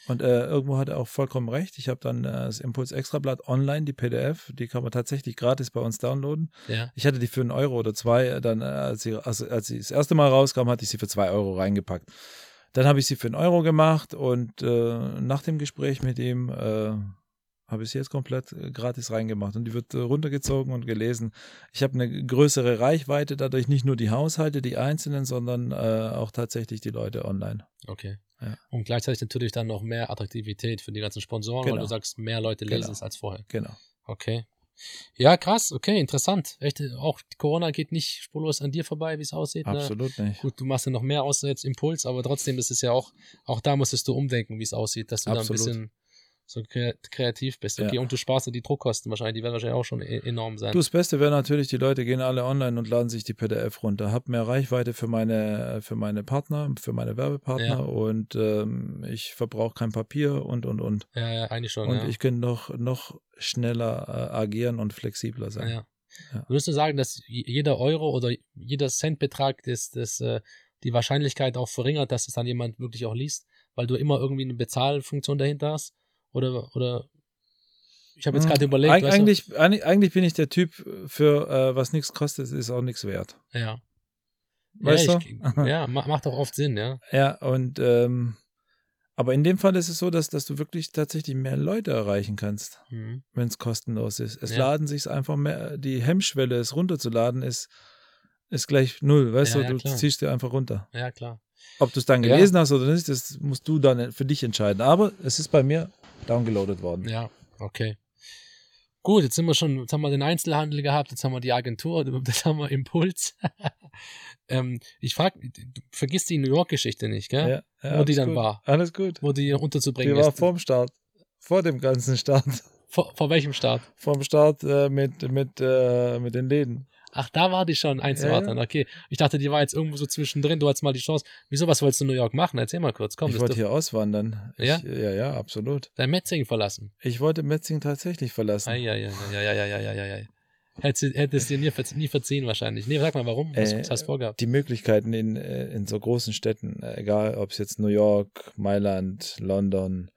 Und äh, irgendwo hat er auch vollkommen recht. Ich habe dann äh, das Impuls Extrablatt online, die PDF, die kann man tatsächlich gratis bei uns downloaden. Ja, Ich hatte die für einen Euro oder zwei, äh, dann, äh, als sie, also, als sie das erste Mal rauskam, hatte ich sie für zwei Euro reingepackt. Dann habe ich sie für einen Euro gemacht und äh, nach dem Gespräch mit ihm äh, habe ich jetzt komplett äh, gratis reingemacht und die wird äh, runtergezogen und gelesen. Ich habe eine größere Reichweite, dadurch nicht nur die Haushalte, die einzelnen, sondern äh, auch tatsächlich die Leute online. okay. Ja. Und gleichzeitig natürlich dann noch mehr Attraktivität für die ganzen Sponsoren, weil Genau. du sagst, mehr Leute lesen Genau. es als vorher. Genau. Okay. Ja, krass, okay, interessant. Echt, auch Corona geht nicht spurlos an dir vorbei, wie es aussieht. Ne? Absolut nicht. Gut, du machst ja noch mehr außer jetzt Impuls, aber trotzdem ist es ja auch, auch da musstest du umdenken, wie es aussieht, dass du da ein Absolut. bisschen so kre- kreativ bist. Okay, Ja. und du sparst ja die Druckkosten wahrscheinlich, die werden wahrscheinlich auch schon e- enorm sein. Du, das Beste wäre natürlich, die Leute gehen alle online und laden sich die PDF runter. Hab mehr Reichweite für meine, für meine Partner, für meine Werbepartner Ja. und ähm, ich verbrauche kein Papier und und und. ja, ja, eigentlich schon. Und ich kann noch, noch schneller äh, agieren und flexibler sein. Ja. Ja. Würdest du sagen, dass jeder Euro oder jeder Centbetrag das, das, äh, die Wahrscheinlichkeit auch verringert, dass es dann jemand wirklich auch liest, weil du immer irgendwie eine Bezahlfunktion dahinter hast? Oder, oder ich habe jetzt Hm, gerade überlegt, Eig du? eigentlich, eigentlich, eigentlich bin ich der Typ für äh, was nichts kostet, ist auch nichts wert. ja. Weißt ja, du? ich, ja, ma- macht doch oft Sinn, ja. Ja, und ähm, aber in dem Fall ist es so, dass, dass du wirklich tatsächlich mehr Leute erreichen kannst. Mhm. wenn es kostenlos ist. Es Ja. laden sich einfach mehr, die Hemmschwelle, es runterzuladen, ist, ist gleich null. Weißt Ja, du, ja, du klar. ziehst dir einfach runter. Ja, klar. Ob du es dann Ja. gelesen hast oder nicht, das musst du dann für dich entscheiden. Aber es ist bei mir downgeloadet worden. Ja, okay. Gut, jetzt sind wir schon, jetzt haben wir den Einzelhandel gehabt, jetzt haben wir die Agentur, <laughs> jetzt haben wir Impuls. <laughs> ähm, ich frage, du vergisst die New York-Geschichte nicht, gell? Ja, ja, Wo die dann gut. war. Alles gut. Wo die unterzubringen Die war ist. vorm Start. Vor dem ganzen Start. Vor, vor welchem Start? Vorm Start äh, mit, mit, äh, mit den Läden. Ach, da war die schon einzuordnen. Okay. Ich dachte, die war jetzt irgendwo so zwischendrin. Du hattest mal die Chance. Wieso, was wolltest du in New York machen? Erzähl mal kurz. Komm, ich wollte dürf- hier auswandern. Ja? Ich, ja, ja, absolut. dein Metzing verlassen. Ich wollte Metzing tatsächlich verlassen. Eieieiei. Hättest du hättest dir nie, verzie- nie verziehen wahrscheinlich. Nee, sag mal, warum? Was, Äh, hast du vorgehabt? die Möglichkeiten in, äh, in so großen Städten, äh, egal ob es jetzt New York, Mailand, London,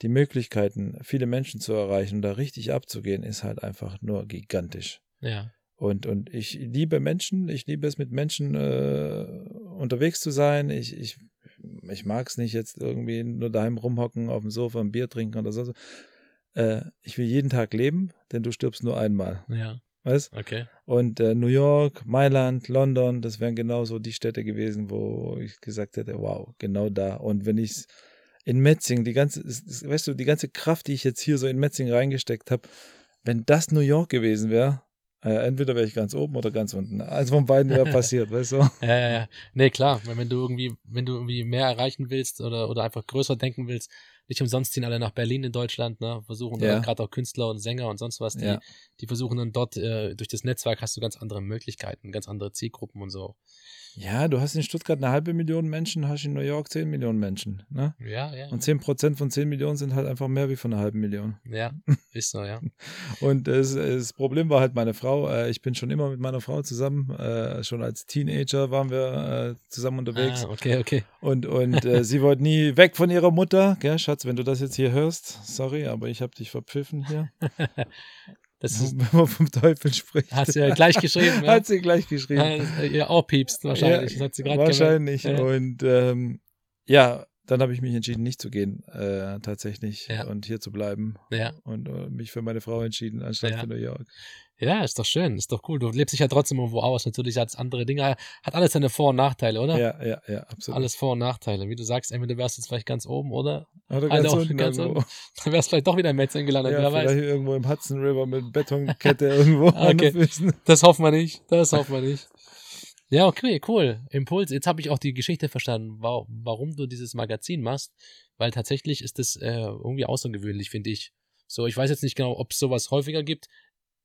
die Möglichkeiten, viele Menschen zu erreichen und da richtig abzugehen, ist halt einfach nur gigantisch. Ja. Und, und ich liebe Menschen, ich liebe es mit Menschen äh, unterwegs zu sein. Ich, ich, ich mag es nicht jetzt irgendwie nur daheim rumhocken, auf dem Sofa ein Bier trinken oder so. Äh, ich will jeden Tag leben, denn du stirbst nur einmal. Ja. Weißt? Okay. Und äh, New York, Mailand, London, das wären genauso die Städte gewesen, wo ich gesagt hätte, wow, genau da. Und wenn ich in Metzing, die ganze, es- es- weißt du, die ganze Kraft, die ich jetzt hier so in Metzing reingesteckt habe, wenn das New York gewesen wäre, äh, entweder wäre ich ganz oben oder ganz unten. Also von beiden wäre <laughs> passiert, weißt du? Ja, ja, ja. Nee, klar. Wenn, wenn du irgendwie, wenn du irgendwie mehr erreichen willst oder, oder einfach größer denken willst, nicht umsonst ziehen alle nach Berlin in Deutschland, ne? Versuchen Ja. dann gerade auch Künstler und Sänger und sonst was, die, Ja. die versuchen dann dort, äh, durch das Netzwerk hast du ganz andere Möglichkeiten, ganz andere Zielgruppen und so. Ja, du hast in Stuttgart eine halbe Million Menschen, hast in New York 10 Millionen Menschen. Ne? Ja, ja. Und 10% von 10 Millionen sind halt einfach mehr wie von einer halben Million. Ja, <laughs> ist so, ja. Und das, das Problem war halt meine Frau. Äh, Ich bin schon immer mit meiner Frau zusammen. Äh, Schon als Teenager waren wir äh, zusammen unterwegs. Ah, okay, okay. Und, und sie wollte nie weg von ihrer Mutter. Gell, Schatz, wenn du das jetzt hier hörst, sorry, aber ich habe dich verpfiffen hier. <laughs> Das ist, Wenn man vom Teufel spricht. hat sie ja gleich geschrieben, ja. <laughs> Hat sie gleich geschrieben. Ja, ihr auch piepst wahrscheinlich. das hat sie gerade wahrscheinlich. gemerkt. Ja. Und ähm, ja, dann habe ich mich entschieden, nicht zu gehen, äh, tatsächlich, Ja. und hier zu bleiben. Ja. Und äh, mich für meine Frau entschieden, anstatt Ja. für New York. ja, ist doch schön, ist doch cool. Du lebst dich ja trotzdem irgendwo aus. Natürlich hat es andere Dinge. Hat alles seine Vor- und Nachteile, oder? Ja, ja, ja, absolut. Alles Vor- und Nachteile. Wie du sagst, entweder wärst du jetzt vielleicht ganz oben oder Oder Also ganz auch unten ganz irgendwo. <laughs> dann wärst du vielleicht doch wieder im Metzing gelandet, Ja, wer vielleicht weiß. irgendwo im Hudson River mit Betonkette <laughs> irgendwo an den okay. Füßen. Das hoffen wir nicht. Das hoffen wir nicht. Ja, okay, cool. Impuls. Jetzt habe ich auch die Geschichte verstanden, wa- warum du dieses Magazin machst, weil tatsächlich ist das äh, irgendwie außergewöhnlich, finde ich. So, ich weiß jetzt nicht genau, ob es sowas häufiger gibt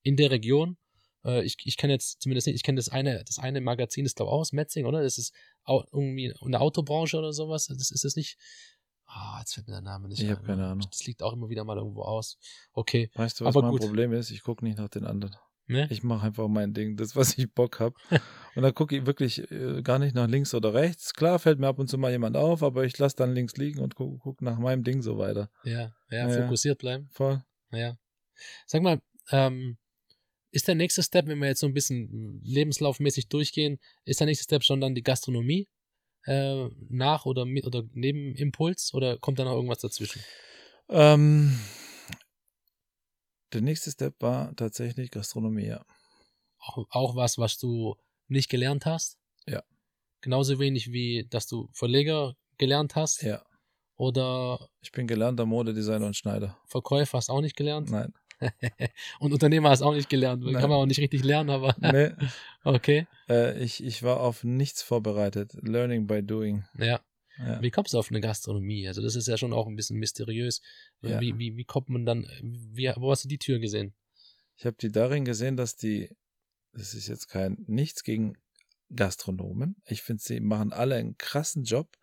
in der Region. Äh, ich ich kenne jetzt zumindest nicht, ich kenne das eine, das eine Magazin, das glaube ich auch aus Metzing, oder? Das ist irgendwie in der Autobranche oder sowas. Das ist das nicht. Ah, jetzt fällt mir der Name nicht Ich ein. hab keine Ahnung. Das liegt auch immer wieder mal irgendwo aus. Okay, Weißt du, was Aber mein gut. Problem ist? Ich gucke nicht nach den anderen. Ne? Ich mache einfach mein Ding, das, was ich Bock habe. <laughs> Und dann gucke ich wirklich äh, gar nicht nach links oder rechts. Klar fällt mir ab und zu mal jemand auf, aber ich lasse dann links liegen und gucke guck nach meinem Ding so weiter. Ja, ja, Ja. fokussiert bleiben. Voll. Ja. Sag mal, ähm, ist der nächste Step, wenn wir jetzt so ein bisschen lebenslaufmäßig durchgehen, ist der nächste Step schon dann die Gastronomie äh, nach oder mit oder neben Impuls oder kommt da noch irgendwas dazwischen? Ähm, der nächste Step war tatsächlich Gastronomie, ja. Auch, auch was, was du nicht gelernt hast? Ja. Genauso wenig wie, dass du Verleger gelernt hast Ja. oder Ich bin gelernter Modedesigner und Schneider. Verkäufer hast auch nicht gelernt Nein. <laughs> und Unternehmer hast auch nicht gelernt. Nein. Kann man auch nicht richtig lernen, aber <laughs> Nee, <laughs> okay. äh, ich, ich war auf nichts vorbereitet. Learning by doing. Ja. Ja. Wie kommst du auf eine Gastronomie? Also das ist ja schon auch ein bisschen mysteriös. Ja. Wie, wie, wie kommt man dann, wie, wo hast du die Tür gesehen? Ich habe die darin gesehen, dass die, das ist jetzt kein nichts gegen Gastronomen. Ich finde, sie machen alle einen krassen Job.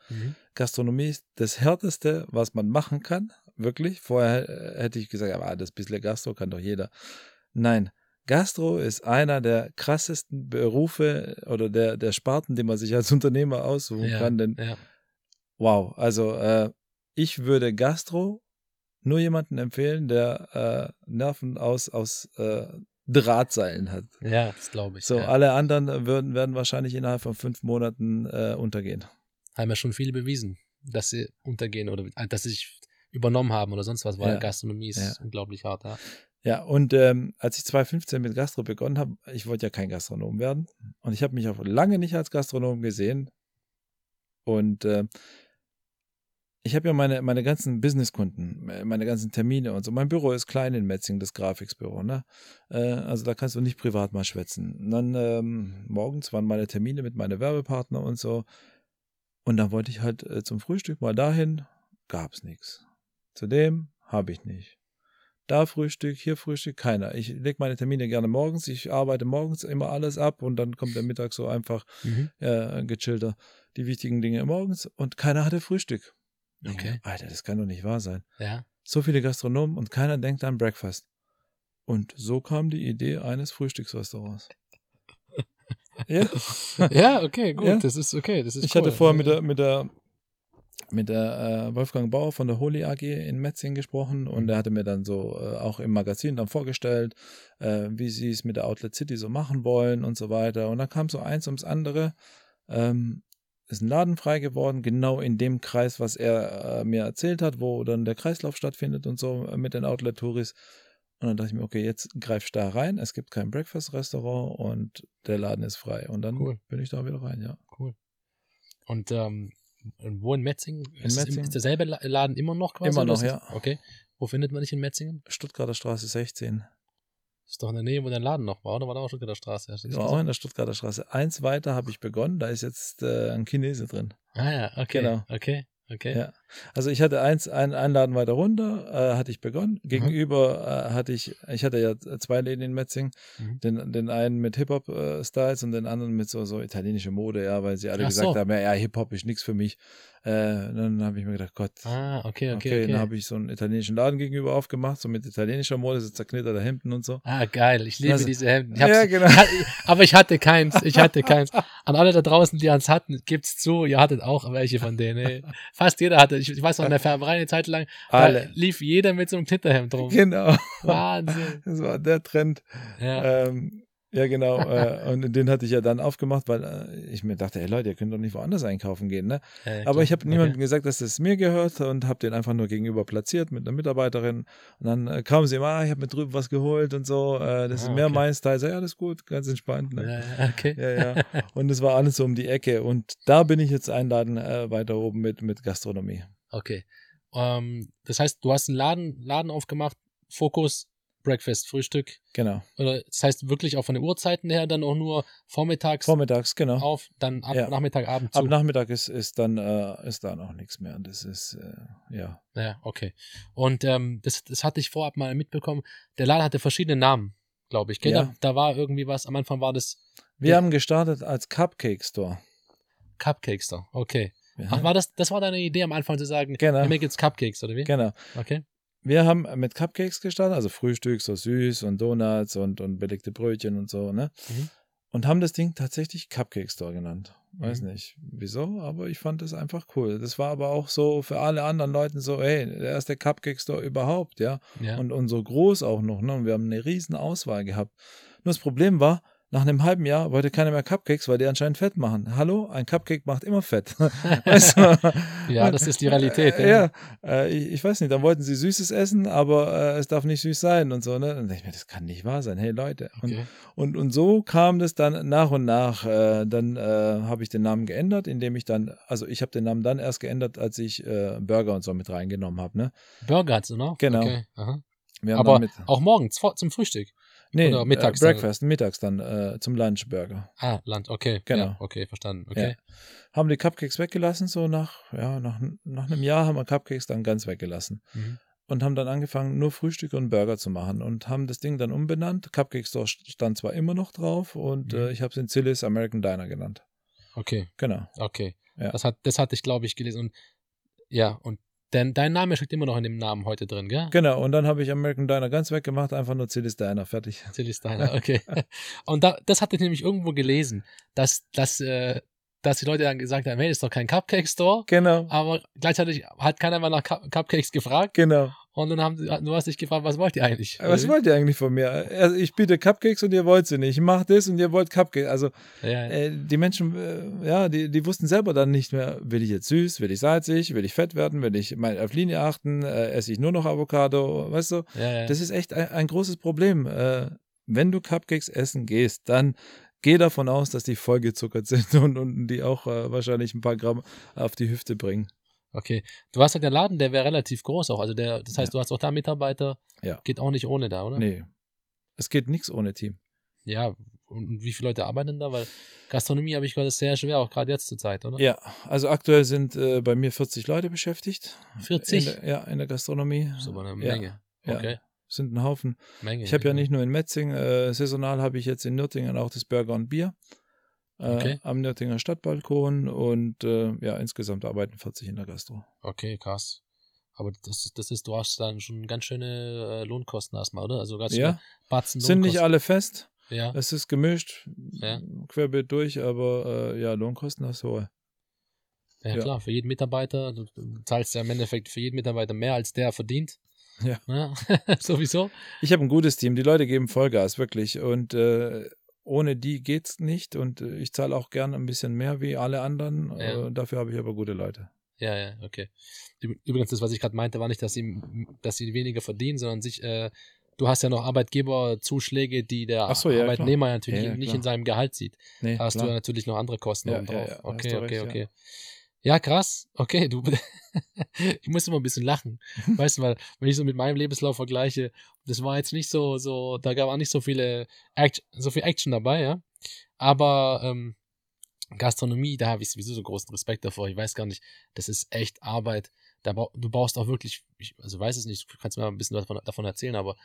Gastronomie ist das Härteste, was man machen kann. Wirklich. Vorher äh, hätte ich gesagt, aber das bisschen Gastro kann doch jeder. Nein. Gastro ist einer der krassesten Berufe oder der, der Sparten, die man sich als Unternehmer aussuchen Ja, kann. Denn ja, wow, also äh, ich würde Gastro nur jemanden empfehlen, der äh, Nerven aus, aus äh, Drahtseilen hat. ja, das glaube ich. So, ja. alle anderen würden, werden wahrscheinlich innerhalb von fünf Monaten äh, untergehen. Haben ja schon viele bewiesen, dass sie untergehen oder äh, dass sie sich übernommen haben oder sonst was, weil Ja. Gastronomie ist Ja. unglaublich hart. Ja. Ja, und ähm, als ich 2015 mit Gastro begonnen habe, ich wollte ja kein Gastronom werden. Und ich habe mich auch lange nicht als Gastronom gesehen. Und äh, ich habe ja meine, meine ganzen Businesskunden, äh, meine ganzen Termine und so. Mein Büro ist klein in Metzing, das Grafiksbüro. Ne? Äh, also da kannst du nicht privat mal schwätzen. Und dann ähm, morgens waren meine Termine mit meinen Werbepartner und so. Und dann wollte ich halt äh, zum Frühstück mal dahin, gab's nichts. Zudem habe ich nicht. Da Frühstück, hier Frühstück, keiner. Ich lege meine Termine gerne morgens. Ich arbeite morgens immer alles ab und dann kommt der Mittag so einfach Mhm. äh, gechillter. Die wichtigen Dinge morgens und keiner hatte Frühstück. Okay. Alter, das kann doch nicht wahr sein. Ja. So viele Gastronomen und keiner denkt an Breakfast. Und so kam die Idee eines Frühstücksrestaurants. <laughs> ja. ja, okay, gut. Ja. Das ist okay. Das ist Ich cool. hatte vorher mit der, mit der, mit der äh, Wolfgang Bauer von der Holy AG in Metzing gesprochen und Mhm. er hatte mir dann so äh, auch im Magazin dann vorgestellt, äh, wie sie es mit der Outlet City so machen wollen und so weiter. Und dann kam so eins ums andere. Ähm, ist ein Laden frei geworden, genau in dem Kreis, was er äh, mir erzählt hat, wo dann der Kreislauf stattfindet und so äh, mit den Outlet-Touris. Und dann dachte ich mir, okay, jetzt greifst du da rein. Es gibt kein Breakfast-Restaurant und der Laden ist frei. Und dann Cool. bin ich da wieder rein, ja. Cool. Und ähm, wo in Metzingen? In ist, Metzingen. ist derselbe La- Laden immer noch quasi? Immer noch, ja. Okay. Wo findet man dich in Metzingen? Stuttgarter Straße 16. Ist doch in der Nähe, wo dein Laden noch war, oder? War da auch Stuttgarter Straße? Das war auch in der Stuttgarter Straße. Eins weiter habe ich begonnen, da ist jetzt äh, ein Chinese drin. Ah ja, okay. Genau. Okay, Okay. Ja. Also ich hatte eins, einen Einladen weiter runter, äh, hatte ich begonnen. Mhm. Gegenüber äh, hatte ich, ich hatte ja zwei Läden in Metzing, Mhm. den, den einen mit Hip-Hop-Styles und den anderen mit so, so italienische Mode, ja, weil sie alle Ach gesagt so. haben, ja, ja Hip-Hop ist nichts für mich. Äh, dann habe ich mir gedacht, Gott, Ah, okay, okay, okay, okay. dann habe ich so einen italienischen Laden gegenüber aufgemacht, so mit italienischer Mode, so zerknitterte Hemden und so. Ah, geil. Ich liebe Also- diese Hemden. Ich Ja, genau. <laughs> aber ich hatte keins. Ich hatte keins. An alle da draußen, die eins hatten, gibt's zu, ihr hattet auch welche von denen. Ey. Fast jeder hatte. Ich, ich weiß noch, in der Färberei eine Zeit lang, Alle. lief jeder mit so einem Knitterhemd rum. Genau, Wahnsinn. das war der Trend. Ja. Ähm, ja, genau. äh, und den hatte ich ja dann aufgemacht, weil äh, ich mir dachte, ey Leute, ihr könnt doch nicht woanders einkaufen gehen, ne? Ja, Aber ich habe niemandem Okay. gesagt, dass es mir gehört und habe den einfach nur gegenüber platziert mit einer Mitarbeiterin. Und dann äh, kam sie immer, ah, ich habe mir drüben was geholt und so. Äh, das Ah, ist mehr okay. mein Style. So, ja, das ist gut, ganz entspannt. Ne? Okay. Ja, ja. <laughs> Und es war alles so um die Ecke. Und da bin ich jetzt einladen äh, weiter oben mit, mit Gastronomie. Okay. Ähm, das heißt, du hast einen Laden, Laden aufgemacht, Fokus, Breakfast, Frühstück. Genau. Oder das heißt wirklich auch von den Uhrzeiten her dann auch nur vormittags Vormittags, genau. auf, dann ab Ja. Nachmittag, Abend zu. Ab Nachmittag ist, ist dann äh, ist da noch nichts mehr. Das ist äh, ja. Ja, okay. Und ähm, das, das hatte ich vorab mal mitbekommen. Der Laden hatte verschiedene Namen, glaube ich. Gell? Ja. Da, da war irgendwie was, am Anfang war das Wir haben gestartet als Cupcake Store. Cupcakes da. Okay. Ja. Ach, war das, das war deine Idee am Anfang zu sagen, Genau. wir machen jetzt Cupcakes, oder wie? Genau. Okay. Wir haben mit Cupcakes gestartet, also Frühstück, so süß und Donuts und, und belegte Brötchen und so, ne? Mhm. Und haben das Ding tatsächlich Cupcake Store genannt. Weiß Mhm. nicht wieso, aber ich fand das einfach cool. Das war aber auch so für alle anderen Leuten so, hey, der erste Cupcake Store überhaupt, ja. Ja. Und, und so groß auch noch, ne? Und wir haben eine riesen Auswahl gehabt. Nur das Problem war, nach einem halben Jahr wollte keiner mehr Cupcakes, weil die anscheinend Fett machen. Hallo, ein Cupcake macht immer Fett. weißt <laughs> du? <laughs> ja, das ist die Realität. Äh, ja, äh, ich, ich weiß nicht, dann wollten sie Süßes essen, aber äh, es darf nicht süß sein und so, ne? Dann denke ich mir, das kann nicht wahr sein. Hey Leute. Und, Okay. und, und so kam das dann nach und nach. Äh, dann äh, habe ich den Namen geändert, indem ich dann, also ich habe den Namen dann erst geändert, als ich äh, Burger und so mit reingenommen habe, ne? Burger noch? Genau. Okay. Aber auch morgens vor, zum Frühstück. Nee, oder mittags äh, dann. Breakfast, mittags dann äh, zum Lunch Burger. Ah, Land, okay. Genau. Ja, okay, verstanden. Okay. Haben die Cupcakes weggelassen, so nach, ja, nach, nach einem Jahr haben wir Cupcakes dann ganz weggelassen. Mhm. und haben dann angefangen, nur Frühstück und Burger zu machen und haben das Ding dann umbenannt. Cupcake Store stand zwar immer noch drauf und Mhm. äh, ich habe es in Zillis American Diner genannt. Okay, Genau. okay. Ja. Das, hat, das hatte ich, glaube ich, gelesen. Und ja, und dein, dein Name steckt immer noch in dem Namen heute drin, gell? Genau, und dann habe ich American Diner ganz weggemacht, einfach nur Zillis Diner, fertig. <laughs> Silly Steiner, okay. <laughs> Und da, das hatte ich nämlich irgendwo gelesen, dass, dass, äh, dass die Leute dann gesagt haben, hey, das ist doch kein Cupcake-Store. Genau, Aber gleichzeitig hat keiner mal nach Cup Cupcakes gefragt. genau. Und dann haben sie, du hast dich gefragt, was wollt ihr eigentlich? Was wollt ihr eigentlich von mir? Also ich biete Cupcakes und ihr wollt sie nicht. Ich mache das und ihr wollt Cupcakes. Also ja, ja. äh, die Menschen, äh, ja, die, die wussten selber dann nicht mehr, will ich jetzt süß, will ich salzig, will ich fett werden, will ich mal auf Linie achten, äh, esse ich nur noch Avocado, weißt du? ja, ja. Das ist echt ein, ein großes Problem. Äh, wenn du Cupcakes essen gehst, dann geh davon aus, dass die vollgezuckert <laughs> sind und, und die auch äh, wahrscheinlich ein paar Gramm auf die Hüfte bringen. Okay. Du hast ja der Laden, der wäre relativ groß auch. Also der, das heißt, du hast auch da Mitarbeiter. Ja. Geht auch nicht ohne da, oder? Nee. Es geht nichts ohne Team. Ja. Und wie viele Leute arbeiten da? Weil Gastronomie, habe ich gehört, ist sehr schwer, auch gerade jetzt zur Zeit, oder? Ja, also aktuell sind äh, bei mir 40 Leute beschäftigt. 40? In der, ja, in der Gastronomie. Das ist aber eine Ja, Menge. ja. Okay. Sind ein Haufen. Menge. Ich habe ja nicht nur in Metzing, äh, saisonal habe ich jetzt in Nürtingen auch das Burger und Bier. Äh, Okay. Am Nürtinger Stadtbalkon und äh, ja, insgesamt arbeiten 40 in der Gastro. Okay, krass. Aber das, das ist, du hast dann schon ganz schöne äh, Lohnkosten erstmal, oder? Also ganz Ja, Batzen sind nicht alle fest. Ja, Es ist gemischt, Ja. querbeet durch, aber äh, ja, Lohnkosten hast du hohe. ja, ja. klar, für jeden Mitarbeiter, du, du zahlst ja im Endeffekt für jeden Mitarbeiter mehr, als der verdient. Ja. ja <laughs> sowieso. Ich habe ein gutes Team, die Leute geben Vollgas, wirklich. Und äh, ohne die geht's nicht. Und äh, ich zahle auch gern ein bisschen mehr wie alle anderen. Ja. Äh, dafür habe ich aber gute Leute. Ja, ja, okay. Üb- Übrigens, das, was ich gerade meinte, war nicht, dass sie, dass sie weniger verdienen, sondern sich, äh, du hast ja noch Arbeitgeberzuschläge, die der so, ja, klar. Arbeitnehmer natürlich Ja, ja, nicht klar. in seinem Gehalt sieht. Nee, Da hast klar. du ja natürlich noch andere Kosten Ja, ja, drauf. ja, okay, okay, ja. okay. Ja, krass. Okay, du. <laughs> ich muss immer ein bisschen lachen. <laughs> Weißt du, weil, wenn ich so mit meinem Lebenslauf vergleiche, das war jetzt nicht so, so, da gab auch nicht so viele Act so viel Action dabei, ja. Aber ähm, Gastronomie, da habe ich sowieso so großen Respekt davor. Ich weiß gar nicht, das ist echt Arbeit. Da bra- du brauchst auch wirklich, ich, also weiß es nicht, du kannst mir mal ein bisschen davon, davon erzählen, aber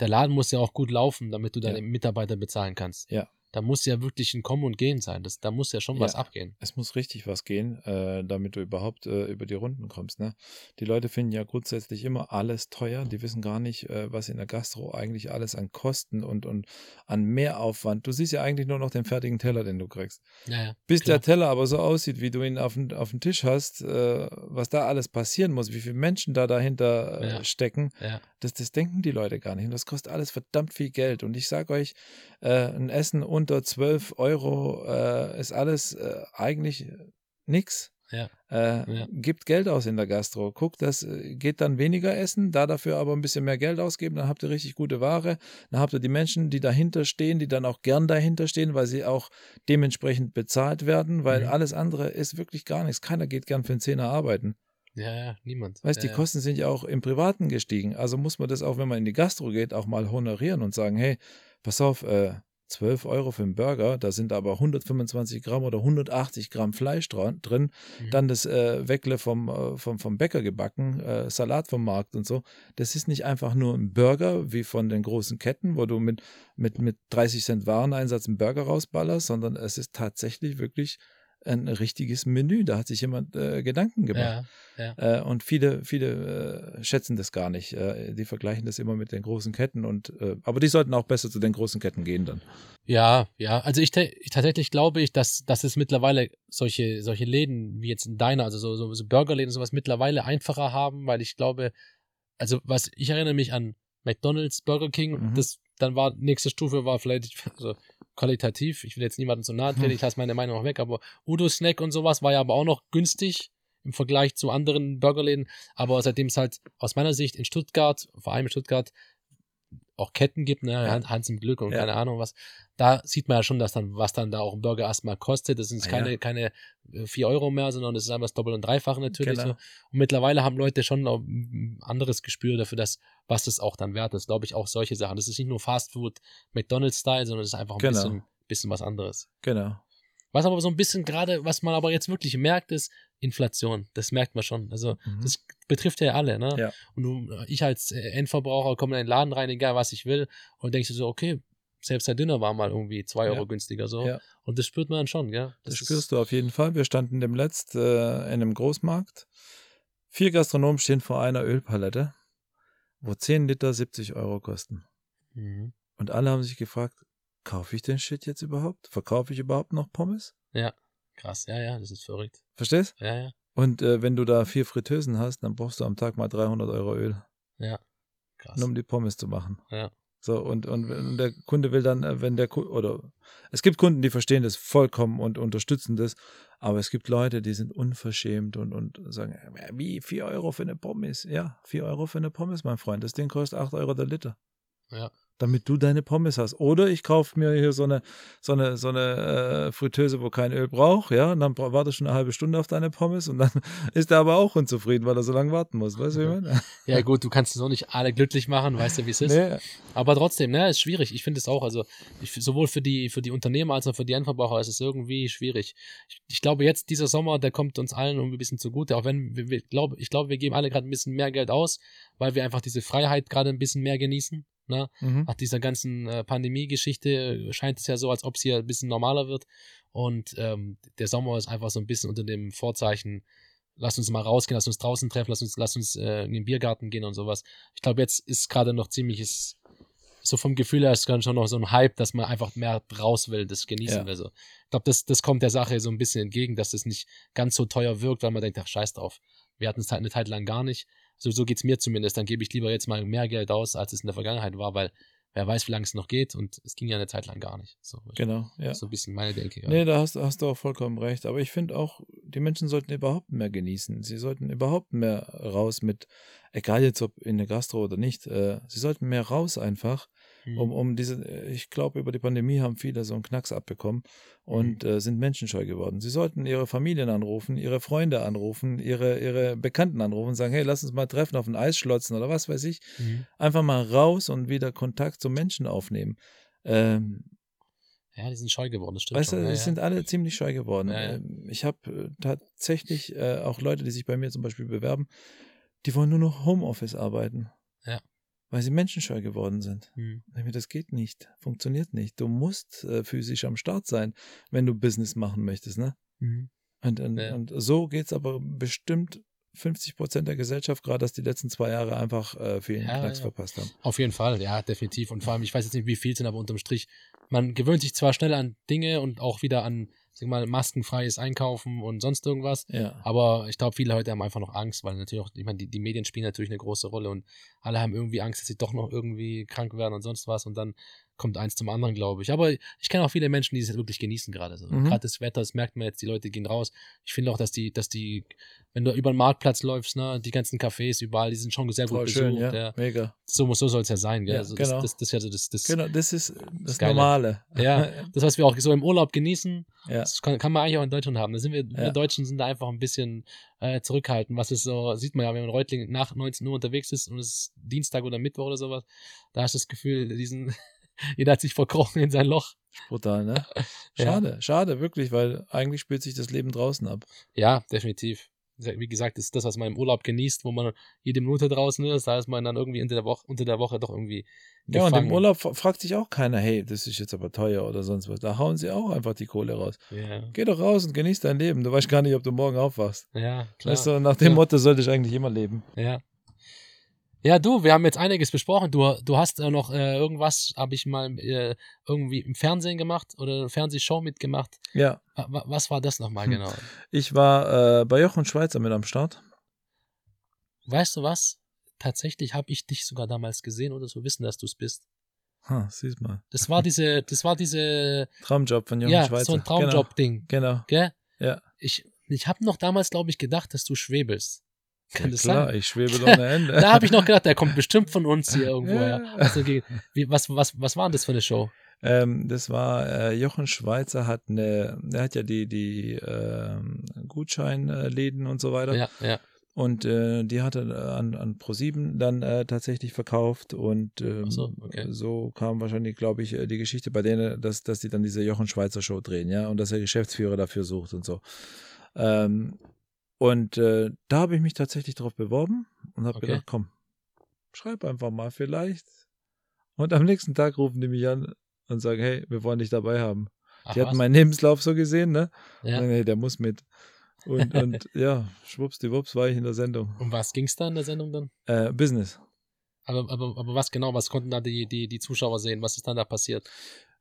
der Laden muss ja auch gut laufen, damit du deine Ja. Mitarbeiter bezahlen kannst. Ja. Da muss ja wirklich ein Kommen und Gehen sein. Das, da muss ja schon was Ja. abgehen. Es muss richtig was gehen, äh, damit du überhaupt äh, über die Runden kommst. Ne? Die Leute finden ja grundsätzlich immer alles teuer. Die wissen gar nicht, äh, was in der Gastro eigentlich alles an Kosten und, und an Mehraufwand. Du siehst ja eigentlich nur noch den fertigen Teller, den du kriegst. Ja, ja. Bis Klar. der Teller aber so aussieht, wie du ihn auf dem, auf dem Tisch hast, äh, was da alles passieren muss, wie viele Menschen da dahinter äh, stecken, das, das denken die Leute gar nicht. Und das kostet alles verdammt viel Geld. Und ich sage euch, äh, ein Essen unter 12 Euro äh, ist alles äh, eigentlich nix. Ja. Äh, Ja. Gibt Geld aus in der Gastro. Guckt, das äh, geht dann weniger essen, da dafür aber ein bisschen mehr Geld ausgeben, dann habt ihr richtig gute Ware. Dann habt ihr die Menschen, die dahinter stehen, die dann auch gern dahinter stehen, weil sie auch dementsprechend bezahlt werden, weil Mhm. alles andere ist wirklich gar nichts. Keiner geht gern für einen Zehner arbeiten. Ja, ja, niemand. Weißt, ja, die ja. Kosten sind ja auch im Privaten gestiegen. Also muss man das auch, wenn man in die Gastro geht, auch mal honorieren und sagen, hey, pass auf, äh, 12 Euro für einen Burger, da sind aber 125 Gramm oder 180 Gramm Fleisch dran, drin, Mhm. dann das äh, Weckle vom, äh, vom, vom Bäcker gebacken, äh, Salat vom Markt und so. Das ist nicht einfach nur ein Burger wie von den großen Ketten, wo du mit, mit, mit 30 Cent Wareneinsatz einen Burger rausballerst, sondern es ist tatsächlich wirklich ein richtiges Menü. Da hat sich jemand äh, Gedanken gemacht. Ja, ja. Äh, und viele, viele äh, schätzen das gar nicht. Äh, die vergleichen das immer mit den großen Ketten und äh, aber die sollten auch besser zu den großen Ketten gehen dann. Ja, ja. Also ich, ich tatsächlich glaube ich, dass, dass es mittlerweile solche, solche Läden wie jetzt ein Diner, also so, so, so Burgerläden und sowas mittlerweile einfacher haben, weil ich glaube, also was, ich erinnere mich an McDonalds, Burger King, Mhm. das dann war, nächste Stufe war vielleicht, <laughs> also qualitativ, ich will jetzt niemandem zu nahe treten, Hm. ich lasse meine Meinung noch weg, aber Udo Snack und sowas war ja aber auch noch günstig im Vergleich zu anderen Burgerläden, aber seitdem es halt aus meiner Sicht in Stuttgart, vor allem in Stuttgart, auch Ketten gibt, ne, Ja. Hans im Glück und Ja. keine Ahnung was, da sieht man ja schon, dass dann, was dann da auch ein Burger erstmal kostet. Das sind Ah, keine, ja. keine äh, 4 Euro mehr, sondern das ist einfach das Doppel- und Dreifache natürlich. Genau. So. Und mittlerweile haben Leute schon ein anderes Gespür dafür, dass, was das auch dann wert ist. Glaube ich auch solche Sachen. Das ist nicht nur Fast Food, McDonalds-Style, sondern es ist einfach ein Genau. bisschen, bisschen was anderes. Genau. Was aber so ein bisschen gerade, was man aber jetzt wirklich merkt, ist Inflation. Das merkt man schon. Also, Mhm. das betrifft ja alle, ne? Ja. Und du, ich als äh, Endverbraucher komme in den Laden rein, egal was ich will, und denkst du so, okay, selbst der Döner war mal irgendwie zwei Ja. Euro günstiger, so. Ja. Und das spürt man dann schon, gell? Das spürst du auf jeden Fall. Wir standen demletzt äh, in einem Großmarkt. Vier Gastronomen stehen vor einer Ölpalette, wo 10 Liter 70 Euro kosten. Mhm. Und alle haben sich gefragt, kaufe ich den Shit jetzt überhaupt? Verkaufe ich überhaupt noch Pommes? Krass, ja, ja, das ist verrückt. Verstehst? Ja, ja, Und äh, wenn du da vier Fritteusen hast, dann brauchst du am Tag mal 300 Euro Öl, krass. nur um die Pommes zu machen. Ja. So, und, und der Kunde will dann, äh, wenn der Kunde, oder es gibt Kunden, die verstehen das vollkommen und unterstützen das, aber es gibt Leute, die sind unverschämt und, und sagen, wie, 4 Euro für eine Pommes? Ja, 4 Euro für eine Pommes, mein Freund. Das Ding kostet 8 Euro der Liter. Ja. Damit du deine Pommes hast. Oder ich kaufe mir hier so eine, so eine, so eine äh, Fritteuse, wo kein Öl braucht, ja, und dann wartest du eine halbe Stunde auf deine Pommes und dann <laughs> ist er aber auch unzufrieden, weil er so lange warten muss. Weißt du, wie ich meine? <laughs> Ja, gut, du kannst es auch nicht alle glücklich machen, weißt du, wie es ist. Nee, Aber trotzdem, ne, ist schwierig. Ich finde es auch, also ich, sowohl für die, für die Unternehmer als auch für die Endverbraucher ist es irgendwie schwierig. Ich, ich glaube, jetzt dieser Sommer, der kommt uns allen irgendwie ein bisschen zugute, auch wenn wir, wir glaub, ich glaube, wir geben alle gerade ein bisschen mehr Geld aus, weil wir einfach diese Freiheit gerade ein bisschen mehr genießen. Ne? mhm. Nach dieser ganzen äh, Pandemie-Geschichte scheint es ja so, als ob es hier ein bisschen normaler wird. Und ähm, der Sommer ist einfach so ein bisschen unter dem Vorzeichen, lass uns mal rausgehen, lass uns draußen treffen, lass uns, lass uns äh, in den Biergarten gehen und sowas. Ich glaube, jetzt ist gerade noch ziemliches, so vom Gefühl her ist gerade schon noch so ein Hype, dass man einfach mehr raus will, das genießen Ja. will. So. Ich glaube, das, das kommt der Sache so ein bisschen entgegen, dass es nicht ganz so teuer wirkt, weil man denkt, ach, scheiß drauf. Wir hatten es halt eine Zeit lang gar nicht. So, so geht's mir zumindest. Dann gebe ich lieber jetzt mal mehr Geld aus, als es in der Vergangenheit war, weil wer weiß, wie lange es noch geht und es ging ja eine Zeit lang gar nicht. So, Genau, ja. so ein bisschen meine Denke. Ja. Nee, da hast, hast du auch vollkommen recht. Aber ich finde auch, die Menschen sollten überhaupt mehr genießen. Sie sollten überhaupt mehr raus mit, egal jetzt ob in der Gastro oder nicht, äh, sie sollten mehr raus einfach. Um, um diese, ich glaube, über die Pandemie haben viele so einen Knacks abbekommen und äh, sind menschenscheu geworden. Sie sollten ihre Familien anrufen, ihre Freunde anrufen, ihre, ihre Bekannten anrufen und sagen, hey, lass uns mal treffen auf ein Eis schlotzen oder was weiß ich. Mhm. Einfach mal raus und wieder Kontakt zum Menschen aufnehmen. Ähm, Ja, die sind scheu geworden, das stimmt Weißt schon. du, ja, die ja. sind alle ziemlich scheu geworden. Ja, ja. Ähm, Ich habe äh, tatsächlich äh, auch Leute, die sich bei mir zum Beispiel bewerben, die wollen nur noch Homeoffice arbeiten. Ja. Weil sie menschenscheu geworden sind. Hm. Das geht nicht, funktioniert nicht. Du musst äh, physisch am Start sein, wenn du Business machen möchtest. Ne? Mhm. Und, und, Ja. und so geht's aber bestimmt 50 Prozent der Gesellschaft, gerade dass die letzten zwei Jahre einfach äh, vielen Ja, Knacks ja. verpasst haben. Auf jeden Fall, ja, definitiv. Und vor allem, ich weiß jetzt nicht, wie viel sind, aber unterm Strich, man gewöhnt sich zwar schnell an Dinge und auch wieder an, sag mal, maskenfreies Einkaufen und sonst irgendwas. Ja. Aber ich glaube, viele heute haben einfach noch Angst, weil natürlich auch, ich meine, die, die Medien spielen natürlich eine große Rolle und alle haben irgendwie Angst, dass sie doch noch irgendwie krank werden und sonst was und dann kommt eins zum anderen, glaube ich. Aber ich kenne auch viele Menschen, die es wirklich genießen gerade. So. Mhm. Gerade das Wetter, das merkt man jetzt, die Leute gehen raus. Ich finde auch, dass die, dass die, wenn du über den Marktplatz läufst, ne, die ganzen Cafés überall, die sind schon sehr gut Voll besucht. schön, ja. ja. Mega. So, so soll es ja sein, gell? Ja, also genau. das, das, das ist ja so das, das, Genau, das ist das Geile. Normale. ja, <laughs> das, was wir auch so im Urlaub genießen, Ja. das kann, kann man eigentlich auch in Deutschland haben. Da sind wir, Ja. wir Deutschen sind da einfach ein bisschen äh, zurückhaltend. Was ist so, sieht man ja, wenn man in Reutling nach 19 Uhr unterwegs ist und es ist Dienstag oder Mittwoch oder sowas, da hast du das Gefühl, diesen, jeder hat sich verkrochen in sein Loch. Brutal, ne? <laughs> Ja. Schade, schade, wirklich, weil eigentlich spielt sich das Leben draußen ab. Ja, definitiv. Wie gesagt, das ist das, was man im Urlaub genießt, wo man jede Minute draußen ist, da ist man dann irgendwie unter der Woche, unter der Woche doch irgendwie Ja, und im gefangen. Urlaub fra- fragt sich auch keiner, hey, das ist jetzt aber teuer oder sonst was. Da hauen sie auch einfach die Kohle raus. Ja, Geh doch raus und genieß dein Leben. Du weißt gar nicht, ob du morgen aufwachst. ja klar. Weißt du, nach dem Ja. Motto sollte ich eigentlich immer leben. Ja. Ja, du, wir haben jetzt einiges besprochen. Du, du hast äh, noch äh, irgendwas, habe ich mal äh, irgendwie im Fernsehen gemacht oder eine Fernsehshow mitgemacht. Ja, wa- Was war das nochmal Hm. genau? ich war äh, bei Jochen Schweizer mit am Start. Weißt du was? Tatsächlich habe ich dich sogar damals gesehen oder so wissen, dass du es bist. Ha, siehst mal. Das war diese, das war diese, <laughs> Traumjob von Jochen ja, Schweizer. so ein Traumjob-Ding, Genau. genau. gell? Ja. Ich, ich habe noch damals, glaube ich, gedacht, dass du schwebelst. Kann ja, das klar, sein? ich schwebe <laughs> ohne Ende. Da habe ich noch gedacht, der kommt bestimmt von uns hier <laughs> irgendwo Ja. her. Also, ge- wie, was, was, was war denn das für eine Show? Ähm, das war äh, Jochen Schweizer hat eine, er hat ja die die ähm, Gutscheinläden und so weiter Ja, ja. und äh, die hat er äh, an an Pro7 dann äh, tatsächlich verkauft und ähm, so, okay. so kam wahrscheinlich glaube ich äh, die Geschichte bei denen, dass dass die dann diese Jochen Schweizer Show drehen, ja und dass er Geschäftsführer dafür sucht und so. Ähm, und äh, da habe ich mich tatsächlich drauf beworben und habe Okay. gedacht, komm, schreib einfach mal vielleicht. Und am nächsten Tag rufen die mich an und sagen, hey, wir wollen dich dabei haben. Ach, die hatten was? meinen Lebenslauf so gesehen, ne? ja. Und, hey, der muss mit. Und, und <laughs> ja, schwuppsdiwupps war ich in der Sendung. Um was ging es da in der Sendung dann? Äh, Business. Aber, aber, aber was genau, was konnten da die, die, die Zuschauer sehen? Was ist dann da passiert?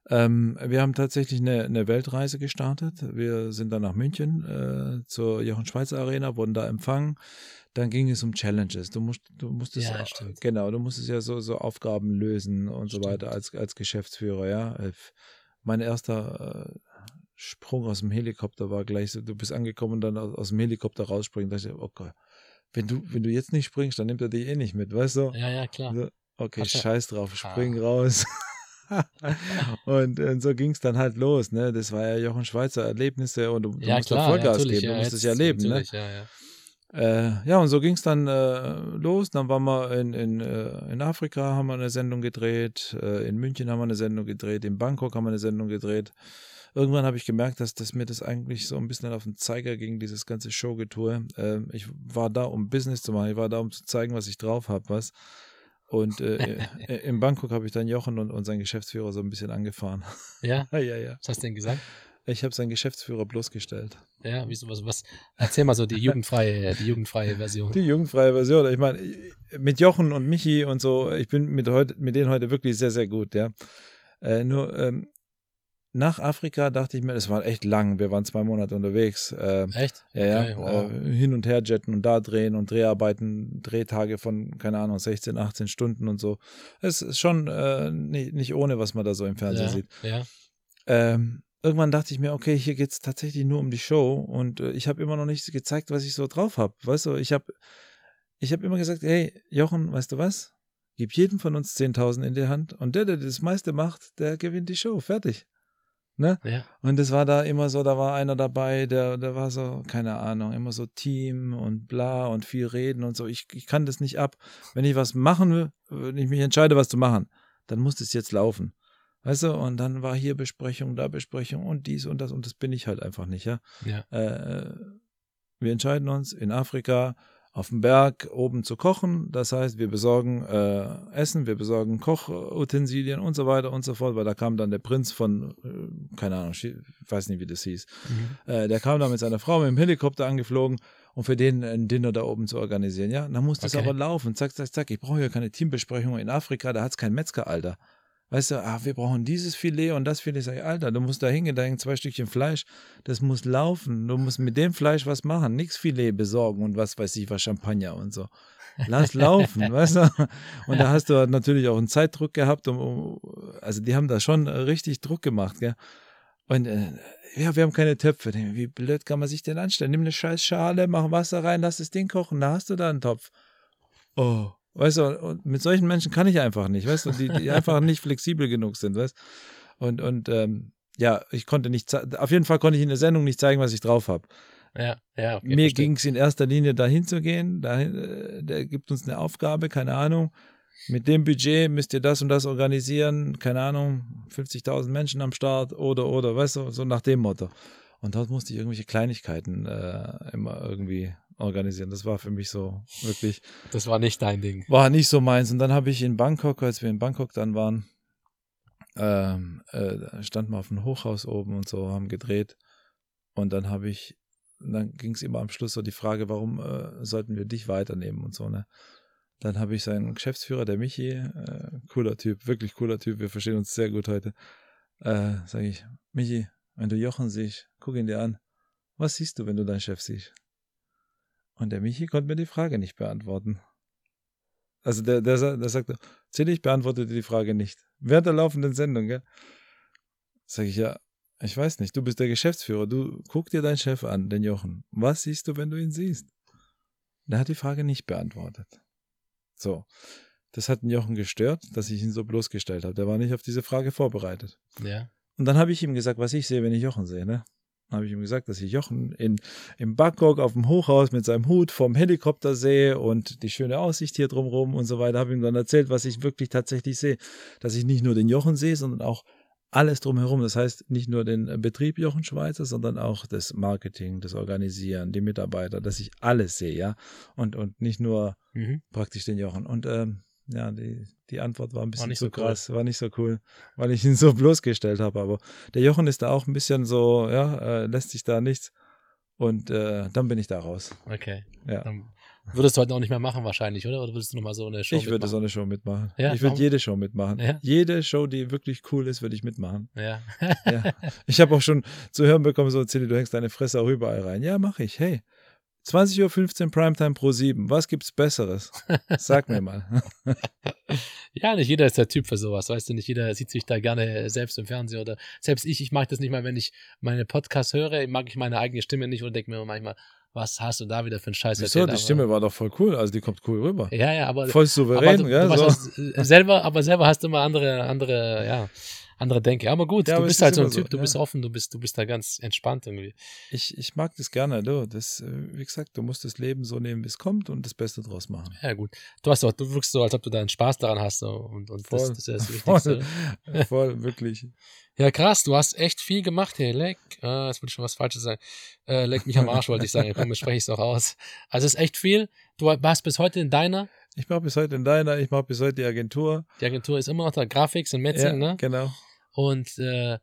Ähm, wir haben tatsächlich eine, eine Weltreise gestartet. Wir sind dann nach München äh, zur Jochen Schweizer Arena, wurden da empfangen. Dann ging es um Challenges. Du musst, du musstest Ja, stimmt. genau, du musstest ja so, so Aufgaben lösen und so Stimmt. weiter als, als Geschäftsführer, ja. Äh, Mein erster äh, Sprung aus dem Helikopter war gleich so, du bist angekommen und dann aus, aus dem Helikopter rausspringen. Da dachte ich, oh Gott, wenn du, wenn du jetzt nicht springst, dann nimmt er dich eh nicht mit, weißt du? Ja, ja, klar. So, okay, du- scheiß drauf, spring Ah. raus. <laughs> <laughs> und, und so ging es dann halt los, ne? Das war ja Jochen Schweizer Erlebnisse und du, du ja, musst klar. Vollgas natürlich, geben, du ja, musst es ja leben, ne? Ja, ja. Äh, ja, und so ging es dann äh, los. Dann waren wir in, in, äh, in Afrika, haben wir eine Sendung gedreht, äh, in München haben wir eine Sendung gedreht, in Bangkok haben wir eine Sendung gedreht. Irgendwann habe ich gemerkt, dass, dass mir das eigentlich so ein bisschen auf den Zeiger ging, dieses ganze Showgetue. Ähm, ich war da, um Business zu machen, ich war da, um zu zeigen, was ich drauf habe, was. Und äh, <laughs> äh, in Bangkok habe ich dann Jochen und, seinen Geschäftsführer so ein bisschen angefahren. <laughs> ja, ja, ja, ja. was hast du denn gesagt? Ich habe seinen Geschäftsführer bloßgestellt. Ja, wieso, was, was, erzähl mal so die jugendfreie, <laughs> die jugendfreie Version. Die jugendfreie Version. Ich meine, mit Jochen und Michi und so, ich bin mit, heute, mit denen heute wirklich sehr, sehr gut, ja. Äh, nur ähm, nach Afrika dachte ich mir, es war echt lang. Wir waren zwei Monate unterwegs. Äh, Echt? ja, ja. Okay, wow. äh, hin und her jetten und da drehen und Dreharbeiten, Drehtage von, keine Ahnung, 16, 18 Stunden und so. Es ist schon äh, nicht, nicht ohne, was man da so im Fernsehen ja, sieht. ja, Ähm, irgendwann dachte ich mir, okay, hier geht es tatsächlich nur um die Show und äh, ich habe immer noch nicht gezeigt, was ich so drauf habe. Weißt du, ich habe ich hab immer gesagt, hey, Jochen, weißt du was? Gib jedem von uns 10.000 in die Hand und der, der das meiste macht, der gewinnt die Show. Fertig. Ne? ja. Und das war da immer so, da war einer dabei, der, der war so, keine Ahnung, immer so Team und bla und viel reden und so. Ich, ich kann das nicht ab. Wenn ich was machen will, wenn ich mich entscheide, was zu machen, dann muss das jetzt laufen. Weißt du, und dann war hier Besprechung, da Besprechung und dies und das und das bin ich halt einfach nicht, ja. Ja. Äh, wir entscheiden uns in Afrika auf dem Berg oben zu kochen. Das heißt, wir besorgen äh, Essen, wir besorgen Kochutensilien und so weiter und so fort, weil da kam dann der Prinz von, äh, keine Ahnung, ich weiß nicht, wie das hieß. Mhm. Äh, der kam da mit seiner Frau mit dem Helikopter angeflogen, um für den ein Dinner da oben zu organisieren. Ja, dann muss das Okay. aber laufen. Zack, zack, zack. Ich brauche ja keine Teambesprechung in Afrika, da hat es kein Metzger, Alter. Weißt du, ah, wir brauchen dieses Filet und das Filet. Sag ich, Alter, du musst da hingehen, da hängen zwei Stückchen Fleisch. Das muss laufen. Du musst mit dem Fleisch was machen. Nix Filet besorgen und was weiß ich, was Champagner und so. Lass laufen, <laughs> weißt du? Und da hast du natürlich auch einen Zeitdruck gehabt. Um, um, also die haben da schon äh, richtig Druck gemacht, gell? Und äh, ja, wir haben keine Töpfe. Wie blöd kann man sich denn anstellen? Nimm eine scheiß Schale, mach Wasser rein, lass das Ding kochen, da hast du da einen Topf. Oh, weißt du, und mit solchen Menschen kann ich einfach nicht, weißt du, die, die <laughs> einfach nicht flexibel genug sind, weißt Und, und ähm, ja, ich konnte nicht, auf jeden Fall konnte ich in der Sendung nicht zeigen, was ich drauf habe. Ja, ja, okay, Mir ging es in erster Linie dahin zu gehen, dahin, äh, der gibt uns eine Aufgabe, keine Ahnung. Mit dem Budget müsst ihr das und das organisieren, keine Ahnung, 50.000 Menschen am Start oder, oder, weißt du, so nach dem Motto. Und dort musste ich irgendwelche Kleinigkeiten äh, immer irgendwie organisieren. Das war für mich so wirklich, Das war nicht dein Ding. war nicht so meins. Und dann habe ich in Bangkok, als wir in Bangkok dann waren, ähm, äh, standen wir auf dem Hochhaus oben und so, haben gedreht. Und dann habe ich, dann ging es immer am Schluss so die Frage, warum äh, sollten wir dich weiternehmen und so, ne? Dann habe ich seinen Geschäftsführer, der Michi, äh, cooler Typ, wirklich cooler Typ, wir verstehen uns sehr gut heute. Äh, sage ich, Michi, wenn du Jochen siehst, guck ihn dir an. Was siehst du, wenn du deinen Chef siehst? Und der Michi konnte mir die Frage nicht beantworten. Also der, der, der sagte, Zilli, ich beantworte dir die Frage nicht. Während der laufenden Sendung, gell? Sag ich, ja, ich weiß nicht, du bist der Geschäftsführer, du guck dir deinen Chef an, den Jochen. Was siehst du, wenn du ihn siehst? Der hat die Frage nicht beantwortet. So. Das hat den Jochen gestört, dass ich ihn so bloßgestellt habe. Der war nicht auf diese Frage vorbereitet. Ja. Und dann habe ich ihm gesagt, was ich sehe, wenn ich Jochen sehe. Ne? Dann habe ich ihm gesagt, dass ich Jochen in, im Bangkok auf dem Hochhaus mit seinem Hut vom Helikopter sehe und die schöne Aussicht hier drumherum und so weiter. Habe ihm dann erzählt, was ich wirklich tatsächlich sehe. Dass ich nicht nur den Jochen sehe, sondern auch alles drumherum. Das heißt, nicht nur den Betrieb Jochen Schweizer, sondern auch das Marketing, das Organisieren, die Mitarbeiter, dass ich alles sehe, ja. Und, und nicht nur Mhm. praktisch den Jochen. Und ähm, ja, die, die Antwort war ein bisschen nicht zu so cool. krass, war nicht so cool, weil ich ihn so bloßgestellt habe. Aber der Jochen ist da auch ein bisschen so, ja, äh, lässt sich da nichts. Und äh, dann bin ich da raus. Okay. Ja. Dann würdest du heute auch nicht mehr machen wahrscheinlich, oder? Oder würdest du nochmal so eine Show ich würde so mitmachen? eine Show mitmachen. Ja, ich würde jede Show mitmachen. Ja? Jede Show, die wirklich cool ist, würde ich mitmachen. Ja. Ja. Ich habe auch schon zu hören bekommen, so, Zilli, du hängst deine Fresse auch überall rein. Ja, mache ich. Hey, 20.15 Uhr Primetime pro 7. Was gibt's Besseres? Sag mir mal. <laughs> ja, nicht jeder ist der Typ für sowas, weißt du, nicht jeder sieht sich da gerne selbst im Fernsehen oder selbst ich, ich mag das nicht mal, wenn ich meine Podcasts höre, mag ich meine eigene Stimme nicht und denke mir manchmal, was hast du da wieder für einen Scheiß Wieso? erzählt? Die Aber- Stimme war doch voll cool. Also die kommt cool rüber. Ja, ja, aber Voll aber souverän, du, gell? du so. selber, aber selber hast du immer andere, andere, ja, andere Denke. Aber gut, Ja, du aber bist ist halt so ein Typ, so, du ja. bist offen, du bist, du bist da ganz entspannt irgendwie. Ich, ich mag das gerne, du. Das, äh, wie gesagt, du musst das Leben so nehmen, wie es kommt und das Beste draus machen. Ja, gut. Du hast doch, du wirkst so, als ob du deinen Spaß daran hast so, und, und das, Voll. das ist ja das <laughs> Wichtigste. Voll, <laughs> voll, wirklich. Ja, krass, du hast echt viel gemacht hier. Leck, äh, jetzt will ich schon was Falsches sagen. Äh, leck mich am Arsch, wollte ich sagen. Komm, <laughs> jetzt spreche ich es auch aus. Also es ist echt viel. Du warst bis heute in deiner, Ich mache bis heute in deiner, ich mache bis heute die Agentur. die Agentur ist immer noch da, Grafix in Metzing, ja, ne? genau. Und äh,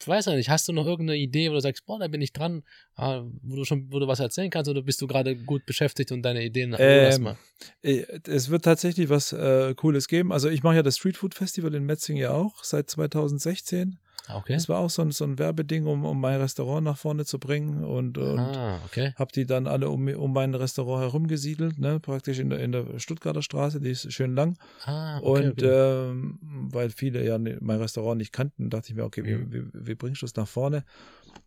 ich weiß ja nicht, hast du noch irgendeine Idee, wo du sagst, boah, da bin ich dran, ah, wo du schon, wo du was erzählen kannst, oder bist du gerade gut beschäftigt und deine Ideen Ähm. Äh, Es wird tatsächlich was äh, Cooles geben. Also ich mache ja das Street Food Festival in Metzing ja auch seit 2016. Ah, Okay. Das war auch so ein, so ein Werbeding, um, um mein Restaurant nach vorne zu bringen und, und ah, okay. habe die dann alle um, um mein Restaurant herumgesiedelt, ne? praktisch in der, in der Stuttgarter Straße, die ist schön lang. Ah, okay, und okay. ähm, weil viele ja ne- mein Restaurant nicht kannten, dachte ich mir, okay, Mhm. wie, wie, wie bringst du es nach vorne?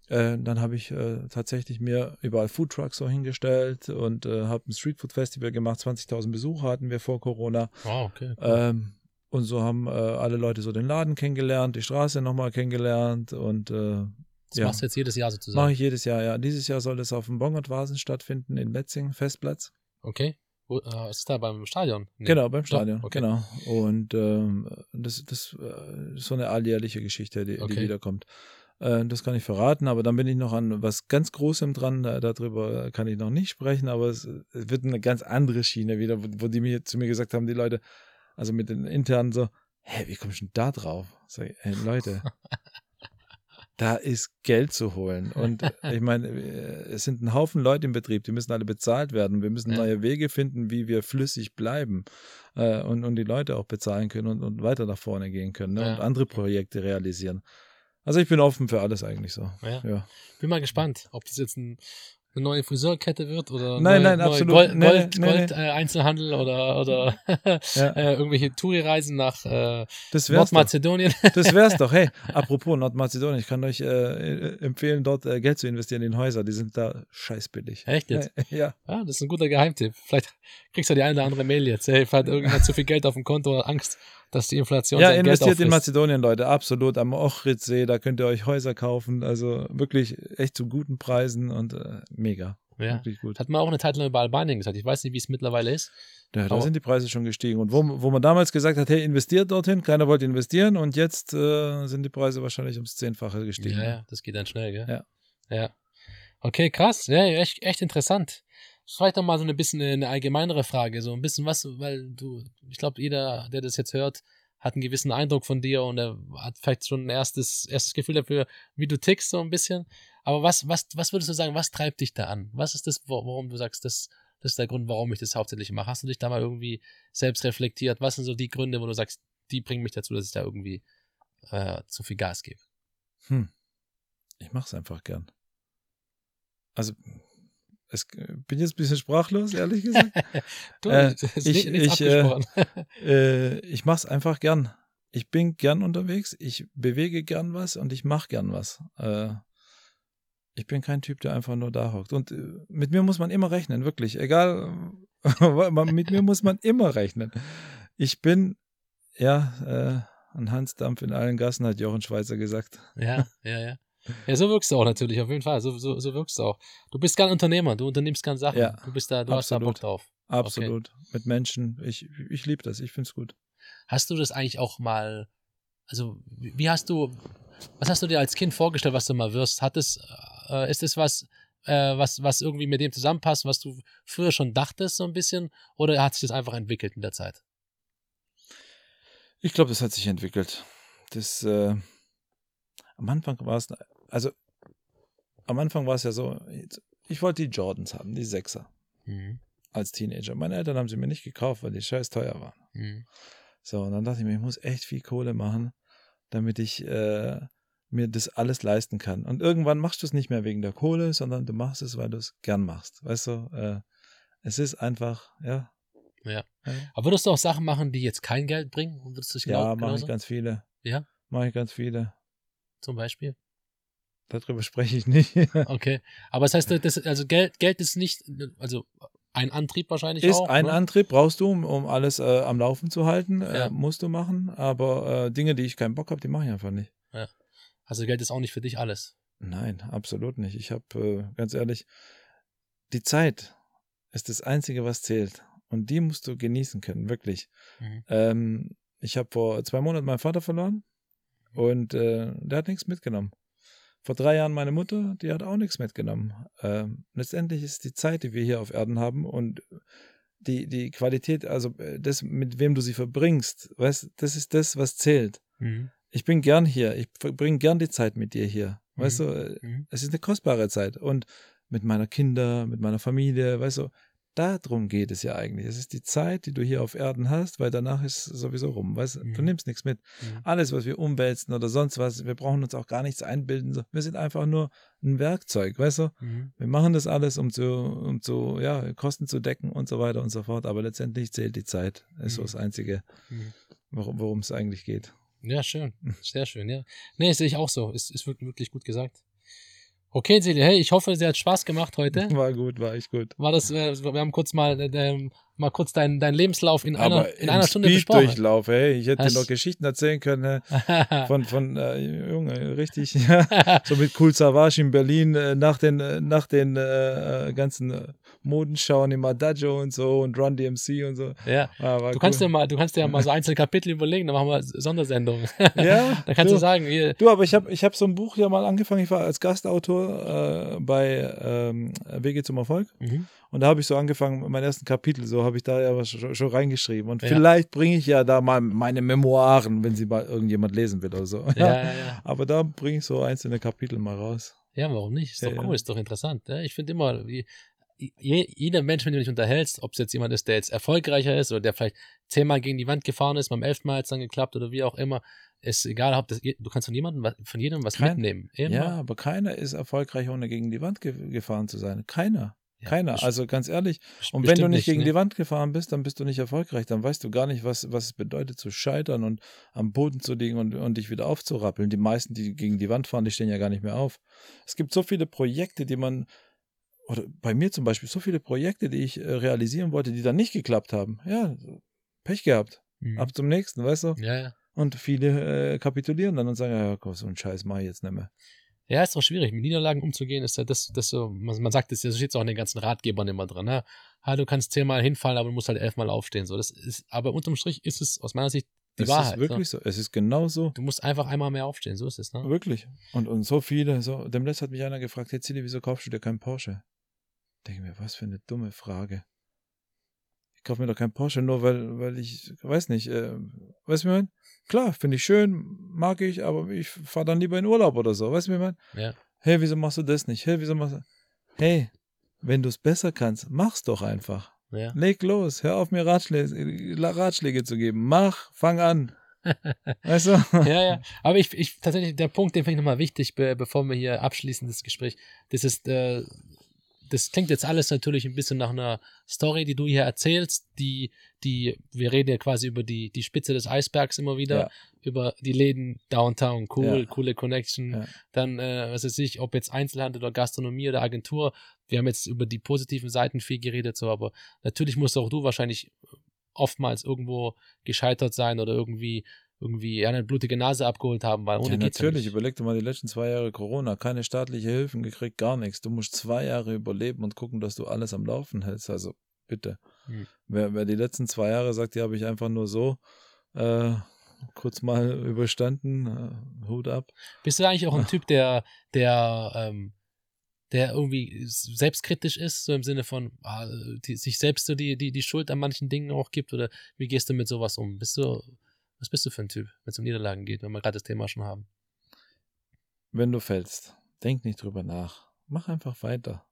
Äh, dann habe ich äh, tatsächlich mir überall Foodtrucks so hingestellt und äh, habe ein Streetfood Festival gemacht. 20.000 Besucher hatten wir vor Corona. wow, okay. Ähm, und so haben äh, alle Leute so den Laden kennengelernt, die Straße nochmal kennengelernt und äh, das ja. machst du jetzt jedes Jahr sozusagen. mache ich jedes Jahr. Ja, dieses Jahr soll es auf dem Bongertwasen stattfinden in Metzing, Festplatz. Okay. Wo, äh, ist da beim Stadion? Nee. Genau, beim Stadion, okay. genau. Und ähm, das, das äh, ist so eine alljährliche Geschichte, die, Okay. die wiederkommt. Äh, das kann ich verraten, aber dann bin ich noch an was ganz Großem dran. Da, darüber kann ich noch nicht sprechen, aber es, es wird eine ganz andere Schiene wieder, wo, wo die mir zu mir gesagt haben, die Leute, also mit den internen so, hä, wie kommst du denn da drauf? Sag ich, hey, Leute, <laughs> da ist Geld zu holen. Und ich meine, äh, es sind ein Haufen Leute im Betrieb, die müssen alle bezahlt werden. Wir müssen neue Wege finden, wie wir flüssig bleiben äh, und, und die Leute auch bezahlen können und, und weiter nach vorne gehen können ne? Und andere Projekte realisieren. Also ich bin offen für alles eigentlich so. Ja. Ja. Bin mal gespannt, ob das jetzt ein, eine neue Friseurkette wird oder Nein, neue, nein, neue absolut. Gold, Nee, Gold, nee, nee. Gold Äh, Einzelhandel oder, oder <laughs> Ja. äh, irgendwelche Touri-Reisen nach äh, Das wär's doch. Nordmazedonien. <laughs> Das wär's doch. Hey, <laughs> apropos Nordmazedonien, ich kann euch äh, empfehlen, dort äh, Geld zu investieren in Häuser. Die sind da scheißbillig. Echt jetzt? Ja. Ja, das ist ein guter Geheimtipp. Vielleicht kriegst du die eine oder andere Mail jetzt. Hey, hat irgendjemand zu viel Geld auf dem Konto oder Angst, dass die Inflation Ja, investiert in. Mazedonien, Leute, absolut. Am Ochridsee, da könnt ihr euch Häuser kaufen. Also wirklich echt zu guten Preisen und äh, mega. Ja. Wirklich gut. Hat man auch eine Zeit lang über Albanien gesagt. Ich weiß nicht, wie es mittlerweile ist. Ja, da sind die Preise schon gestiegen. Und wo, wo man damals gesagt hat, hey, investiert dorthin, keiner wollte investieren und jetzt äh, sind die Preise wahrscheinlich ums Zehnfache gestiegen. Ja, ja, das geht dann schnell, gell? Ja. Ja. Okay, krass. Ja, echt, echt interessant. Vielleicht noch mal so ein bisschen eine allgemeinere Frage, so ein bisschen was, weil du, ich glaube, jeder, der das jetzt hört, hat einen gewissen Eindruck von dir und er hat vielleicht schon ein erstes, erstes Gefühl dafür, wie du tickst, so ein bisschen. Aber was, was, was würdest du sagen, was treibt dich da an? Was ist das, warum du sagst, das, das ist der Grund, warum ich das hauptsächlich mache? Hast du dich da mal irgendwie selbst reflektiert? Was sind so die Gründe, wo du sagst, die bringen mich dazu, dass ich da irgendwie äh, zu viel Gas gebe? Hm. Ich mach's einfach gern. Also, es, bin jetzt ein bisschen sprachlos, ehrlich gesagt. <laughs> Du, Äh, ich- ich, äh, <laughs> äh, ich mach's einfach gern. Ich bin gern unterwegs, ich bewege gern was und ich mach gern was. Äh, ich bin kein Typ, der einfach nur da hockt. Und äh, mit mir muss man immer rechnen, wirklich. Egal, <laughs> mit mir muss man immer rechnen. Ich bin, ja, äh, ein Hansdampf in allen Gassen, hat Jochen Schweizer gesagt. ja, ja, ja. Ja, so wirkst du auch natürlich, auf jeden Fall. So, so, so wirkst du auch. Du bist gern Unternehmer, du unternimmst gern Sachen. Ja, du bist da, du hast da Bock absolut. drauf. Absolut. Mit Menschen. Ich, ich liebe das. Ich find's gut. Hast du das eigentlich auch mal, also wie wie hast du, was hast du dir als Kind vorgestellt, was du mal wirst? Hat es, äh, ist es was, äh, was, was irgendwie mit dem zusammenpasst, was du früher schon dachtest, so ein bisschen? Oder hat sich das einfach entwickelt in der Zeit? Ich glaube, das hat sich entwickelt. Das, äh, am Anfang war es, also am Anfang war es ja so, ich wollte die Jordans haben, die Sechser, Mhm. als Teenager. Meine Eltern haben sie mir nicht gekauft, weil die scheiß teuer waren. Mhm. So, und dann dachte ich mir, ich muss echt viel Kohle machen, damit ich äh, mir das alles leisten kann. Und irgendwann machst du es nicht mehr wegen der Kohle, sondern du machst es, weil du es gern machst. Weißt du, äh, es ist einfach, ja. Ja. Ja, Aber würdest du auch Sachen machen, die jetzt kein Geld bringen? Würdest du dich ja mache ich ganz viele. Ja? Mache ich ganz viele. Zum Beispiel? Darüber spreche ich nicht. <laughs> Okay. Aber das heißt, das, also Geld, Geld ist nicht, also ein Antrieb wahrscheinlich ist auch. ein ne? Antrieb, brauchst du, um, um alles äh, am Laufen zu halten. Ja. Äh, musst du machen. Aber äh, Dinge, die ich keinen Bock habe, die mache ich einfach nicht. Also Geld ist auch nicht für dich alles. Nein, absolut nicht. Ich habe, äh, ganz ehrlich, die Zeit ist das Einzige, was zählt. Und die musst du genießen können, wirklich. Mhm. Ähm, ich habe vor zwei Monaten meinen Vater verloren und äh, der hat nichts mitgenommen. Vor drei Jahren meine Mutter, die hat auch nichts mitgenommen. Ähm, letztendlich ist die Zeit, die wir hier auf Erden haben und die, die Qualität, also äh, das, mit wem du sie verbringst, weißt, das ist das, was zählt. Mhm. Ich bin gern hier, ich verbringe gern die Zeit mit dir hier. Weißt Mhm. du, äh, Mhm. es ist eine kostbare Zeit und mit meiner Kinder, mit meiner Familie, weißt du, darum geht es ja eigentlich. Es ist die Zeit, die du hier auf Erden hast, weil danach ist sowieso rum. Weißt du, du Mhm. nimmst nichts mit. Mhm. Alles, was wir umwälzen oder sonst was, wir brauchen uns auch gar nichts einbilden. Wir sind einfach nur ein Werkzeug, weißt du? Mhm. Wir machen das alles, um zu, um zu, ja, Kosten zu decken und so weiter und so fort. Aber letztendlich zählt die Zeit. Ist so Mhm. das Einzige, Mhm. worum es eigentlich geht. Ja, schön. Sehr schön, ja. Nee, sehe ich auch so. Ist, ist wirklich, wirklich gut gesagt. Okay, Celia, hey, ich hoffe, sie hat Spaß gemacht heute. War gut, war echt gut. War das, äh, wir haben kurz mal äh, ähm, mal kurz deinen dein Lebenslauf in einer, Aber in einer Stunde besprochen. Speed-Durchlauf, ey. Ich hätte Hast- noch Geschichten erzählen können, äh, <laughs> von, von äh, Junge, richtig, <laughs> so mit Cool Savage in Berlin äh, nach den, äh, nach den äh, äh, ganzen Modenschauen im Adagio und so und Run DMC und so. ja. Ah, war Du kannst cool. dir mal, du kannst dir ja mal so <laughs> einzelne Kapitel überlegen, dann machen wir Sondersendungen. ja, da kannst du du, sagen, hier, Du, aber ich habe ich hab so ein Buch ja mal angefangen. Ich war als Gastautor bei ähm, Wege zum Erfolg. mhm. Und da habe ich so angefangen, mein ersten Kapitel, so habe ich da ja was schon, schon reingeschrieben. Und Ja. vielleicht bringe ich ja da mal meine Memoiren, wenn sie mal irgendjemand lesen will oder so. ja, <laughs> ja. Aber da bringe ich so einzelne Kapitel mal raus. Ja, warum nicht? Ist doch Ja, cool, ist doch interessant. Ja, ich finde immer, wie, je, jeder Mensch, mit dem du dich unterhältst, ob es jetzt jemand ist, der jetzt erfolgreicher ist oder der vielleicht zehnmal gegen die Wand gefahren ist, beim elften Mal hat es dann geklappt oder wie auch immer, ist egal, ob das, du kannst von jemandem, von jedem was Kein- mitnehmen. Immer. Ja, aber keiner ist erfolgreich, ohne gegen die Wand ge gefahren zu sein. Keiner. Keiner. Also ganz ehrlich. Und wenn du bestimmt nicht gegen ne? die Wand gefahren bist, dann bist du nicht erfolgreich. Dann weißt du gar nicht, was, was es bedeutet zu scheitern und am Boden zu liegen und, und dich wieder aufzurappeln. Die meisten, die gegen die Wand fahren, die stehen ja gar nicht mehr auf. Es gibt so viele Projekte, die man, oder bei mir zum Beispiel, so viele Projekte, die ich äh, realisieren wollte, die dann nicht geklappt haben. Ja, Pech gehabt. Mhm. Ab zum nächsten, weißt du? Ja, ja. Und viele äh, kapitulieren dann und sagen, ja, komm, so einen Scheiß mach ich jetzt nicht mehr. Ja, ist doch schwierig, mit Niederlagen umzugehen, ist ja das, das so, man, man sagt es ja, so steht es auch in den ganzen Ratgebern immer drin, ne? Ha, du kannst zehnmal hinfallen, aber du musst halt elfmal aufstehen, so, das ist, aber unterm Strich ist es aus meiner Sicht die es Wahrheit. ist wirklich so. Es ist genau so. So. Du musst einfach einmal mehr aufstehen, so ist es, ne? Wirklich. Und, und so viele, so, demnächst hat mich einer gefragt, hey Zilli, wieso kaufst du dir keinen Porsche? Denke mir, was für eine dumme Frage. Ich kaufe mir doch keinen Porsche, nur weil, weil ich, weiß nicht, äh, weißt du, wie ich mein? Klar, finde ich schön, mag ich, aber ich fahre dann lieber in Urlaub oder so, weißt du, wie ich mein? Ja. Hey, wieso machst du das nicht? Hey, wieso machst du, hey, wenn du es besser kannst, mach's doch einfach. Ja. Leg los, hör auf mir Ratschläge, Ratschläge zu geben. Mach, fang an. <laughs> Weißt du? ja, ja. Aber ich, ich tatsächlich, der Punkt, den finde ich nochmal wichtig, be, bevor wir hier abschließen, das Gespräch. Das ist, äh, das klingt jetzt alles natürlich ein bisschen nach einer Story, die du hier erzählst, die, die, wir reden ja quasi über die, die Spitze des Eisbergs immer wieder, Ja. über die Läden Downtown, cool, Ja. coole Connection, Ja. dann, äh, was weiß ich, ob jetzt Einzelhandel oder Gastronomie oder Agentur. Wir haben jetzt über die positiven Seiten viel geredet, so, aber natürlich musst auch du wahrscheinlich oftmals irgendwo gescheitert sein oder irgendwie irgendwie ja, eine blutige Nase abgeholt haben, weil ohne Ja, natürlich. ja. Überleg dir mal die letzten zwei Jahre Corona. Keine staatliche Hilfen gekriegt, gar nichts. Du musst zwei Jahre überleben und gucken, dass du alles am Laufen hältst. Also bitte. Hm. Wer, wer die letzten zwei Jahre sagt, die habe ich einfach nur so äh, kurz mal <laughs> überstanden, äh, Hut ab. Bist du eigentlich auch ein <laughs> Typ, der, der, ähm, der irgendwie selbstkritisch ist, so im Sinne von ah, die, sich selbst so die, die, die Schuld an manchen Dingen auch gibt? Oder wie gehst du mit sowas um? Bist du, was bist du für ein Typ, wenn es um Niederlagen geht, wenn wir gerade das Thema schon haben? Wenn du fällst, denk nicht drüber nach. Mach einfach weiter.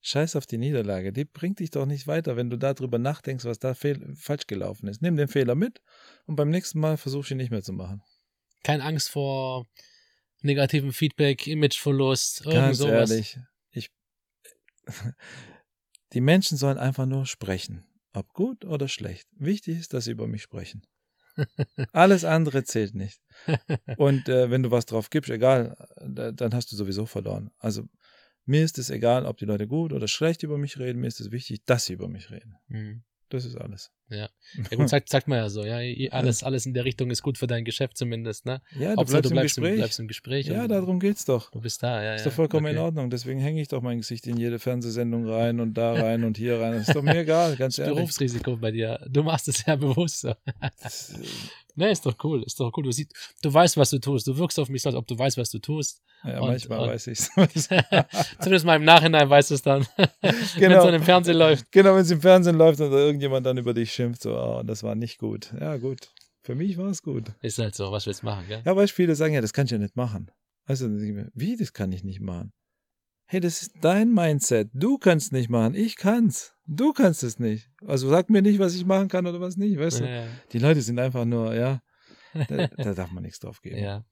Scheiß auf die Niederlage. Die bringt dich doch nicht weiter, wenn du darüber nachdenkst, was da falsch gelaufen ist. Nimm den Fehler mit und beim nächsten Mal versuch ihn nicht mehr zu machen. Keine Angst vor negativen Feedback, Imageverlust, irgend Ganz sowas. ehrlich, ich, <laughs> die Menschen sollen einfach nur sprechen. Ob gut oder schlecht. Wichtig ist, dass sie über mich sprechen. Alles andere zählt nicht. <laughs> Und äh, wenn du was drauf gibst, egal, da, dann hast du sowieso verloren. Also mir ist es egal, ob die Leute gut oder schlecht über mich reden. Mir ist es wichtig, dass sie über mich reden. Mhm. Das ist alles. Ja. <laughs> Ja gut, sagt, sagt man ja so, ja, alles, alles in der Richtung ist gut für dein Geschäft zumindest, ne? Ja, du Hauptsache, bleibst, du bleibst, im im, Gespräch. bleibst im Gespräch. ja, darum geht's doch. Du bist da, ja. Ist doch vollkommen in okay. Ordnung. Deswegen hänge ich doch mein Gesicht in jede Fernsehsendung rein und da rein und hier rein. Das ist doch mir <laughs> egal, ganz ehrlich. Berufsrisiko bei dir. Du machst es ja bewusst so. <laughs> Ne, ist doch cool, ist doch cool. Du siehst, du weißt, was du tust. Du wirkst auf mich so, als ob du weißt, was du tust. Ja, Und- manchmal und- weiß ich's. Zumindest mal im Nachhinein weißt du es dann. Wenn es Genau. dann im Fernsehen läuft. genau, wenn es im Fernsehen läuft und irgendjemand dann über dich schimpft, so, oh, das war nicht gut. Ja, gut. Für mich war es gut. Ist halt so, was willst du machen, gell? Ja, weil viele sagen, ja, das kann ich ja nicht machen. Also, wie, das kann ich nicht machen? Hey, das ist dein Mindset. Du kannst nicht machen. Ich kann's. Du kannst es nicht. Also sag mir nicht, was ich machen kann oder was nicht, weißt du? Ja, Die Leute sind einfach nur, ja, <laughs> da, da darf man nichts drauf geben. ja.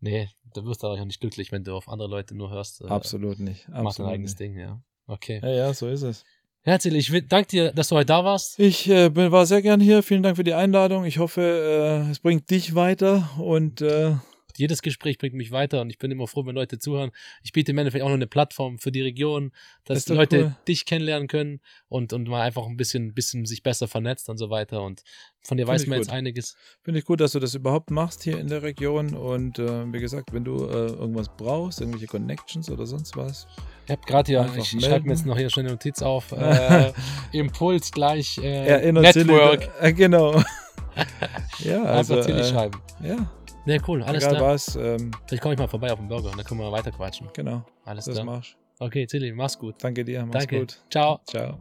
Nee, du wirst auch nicht glücklich, wenn du auf andere Leute nur hörst. äh, Absolut nicht. Mach dein Absolut eigenes nicht. Ding, ja. Okay. Ja, ja, so ist es. Herzlich, ich danke dir, dass du heute da warst. Ich äh, bin, war sehr gern hier. Vielen Dank für die Einladung. Ich hoffe, äh, es bringt dich weiter und äh, jedes Gespräch bringt mich weiter und ich bin immer froh, wenn Leute zuhören. Ich biete im Endeffekt auch noch eine Plattform für die Region, dass doch Leute cool. dich kennenlernen können und, und mal einfach ein bisschen, bisschen sich besser vernetzt und so weiter. Und von dir Find weiß man gut. jetzt einiges. Finde ich gut, dass du das überhaupt machst hier in der Region. Und äh, wie gesagt, wenn du äh, irgendwas brauchst, irgendwelche Connections oder sonst was, Ich habe gerade Einfach ich schreibe mir jetzt noch hier schnell eine Notiz auf. <laughs> Äh, Impuls gleich äh, Network. Äh, genau. <laughs> ja, also. einfach Tilly Äh, schreiben. ja, Ne, cool, alles egal klar. was. Ähm, Vielleicht komme ich mal vorbei auf den Burger und dann können wir weiter quatschen. genau, Alles das klar. machst Okay, Tilly, mach's gut. Danke dir, mach's Danke. gut. Ciao. Ciao.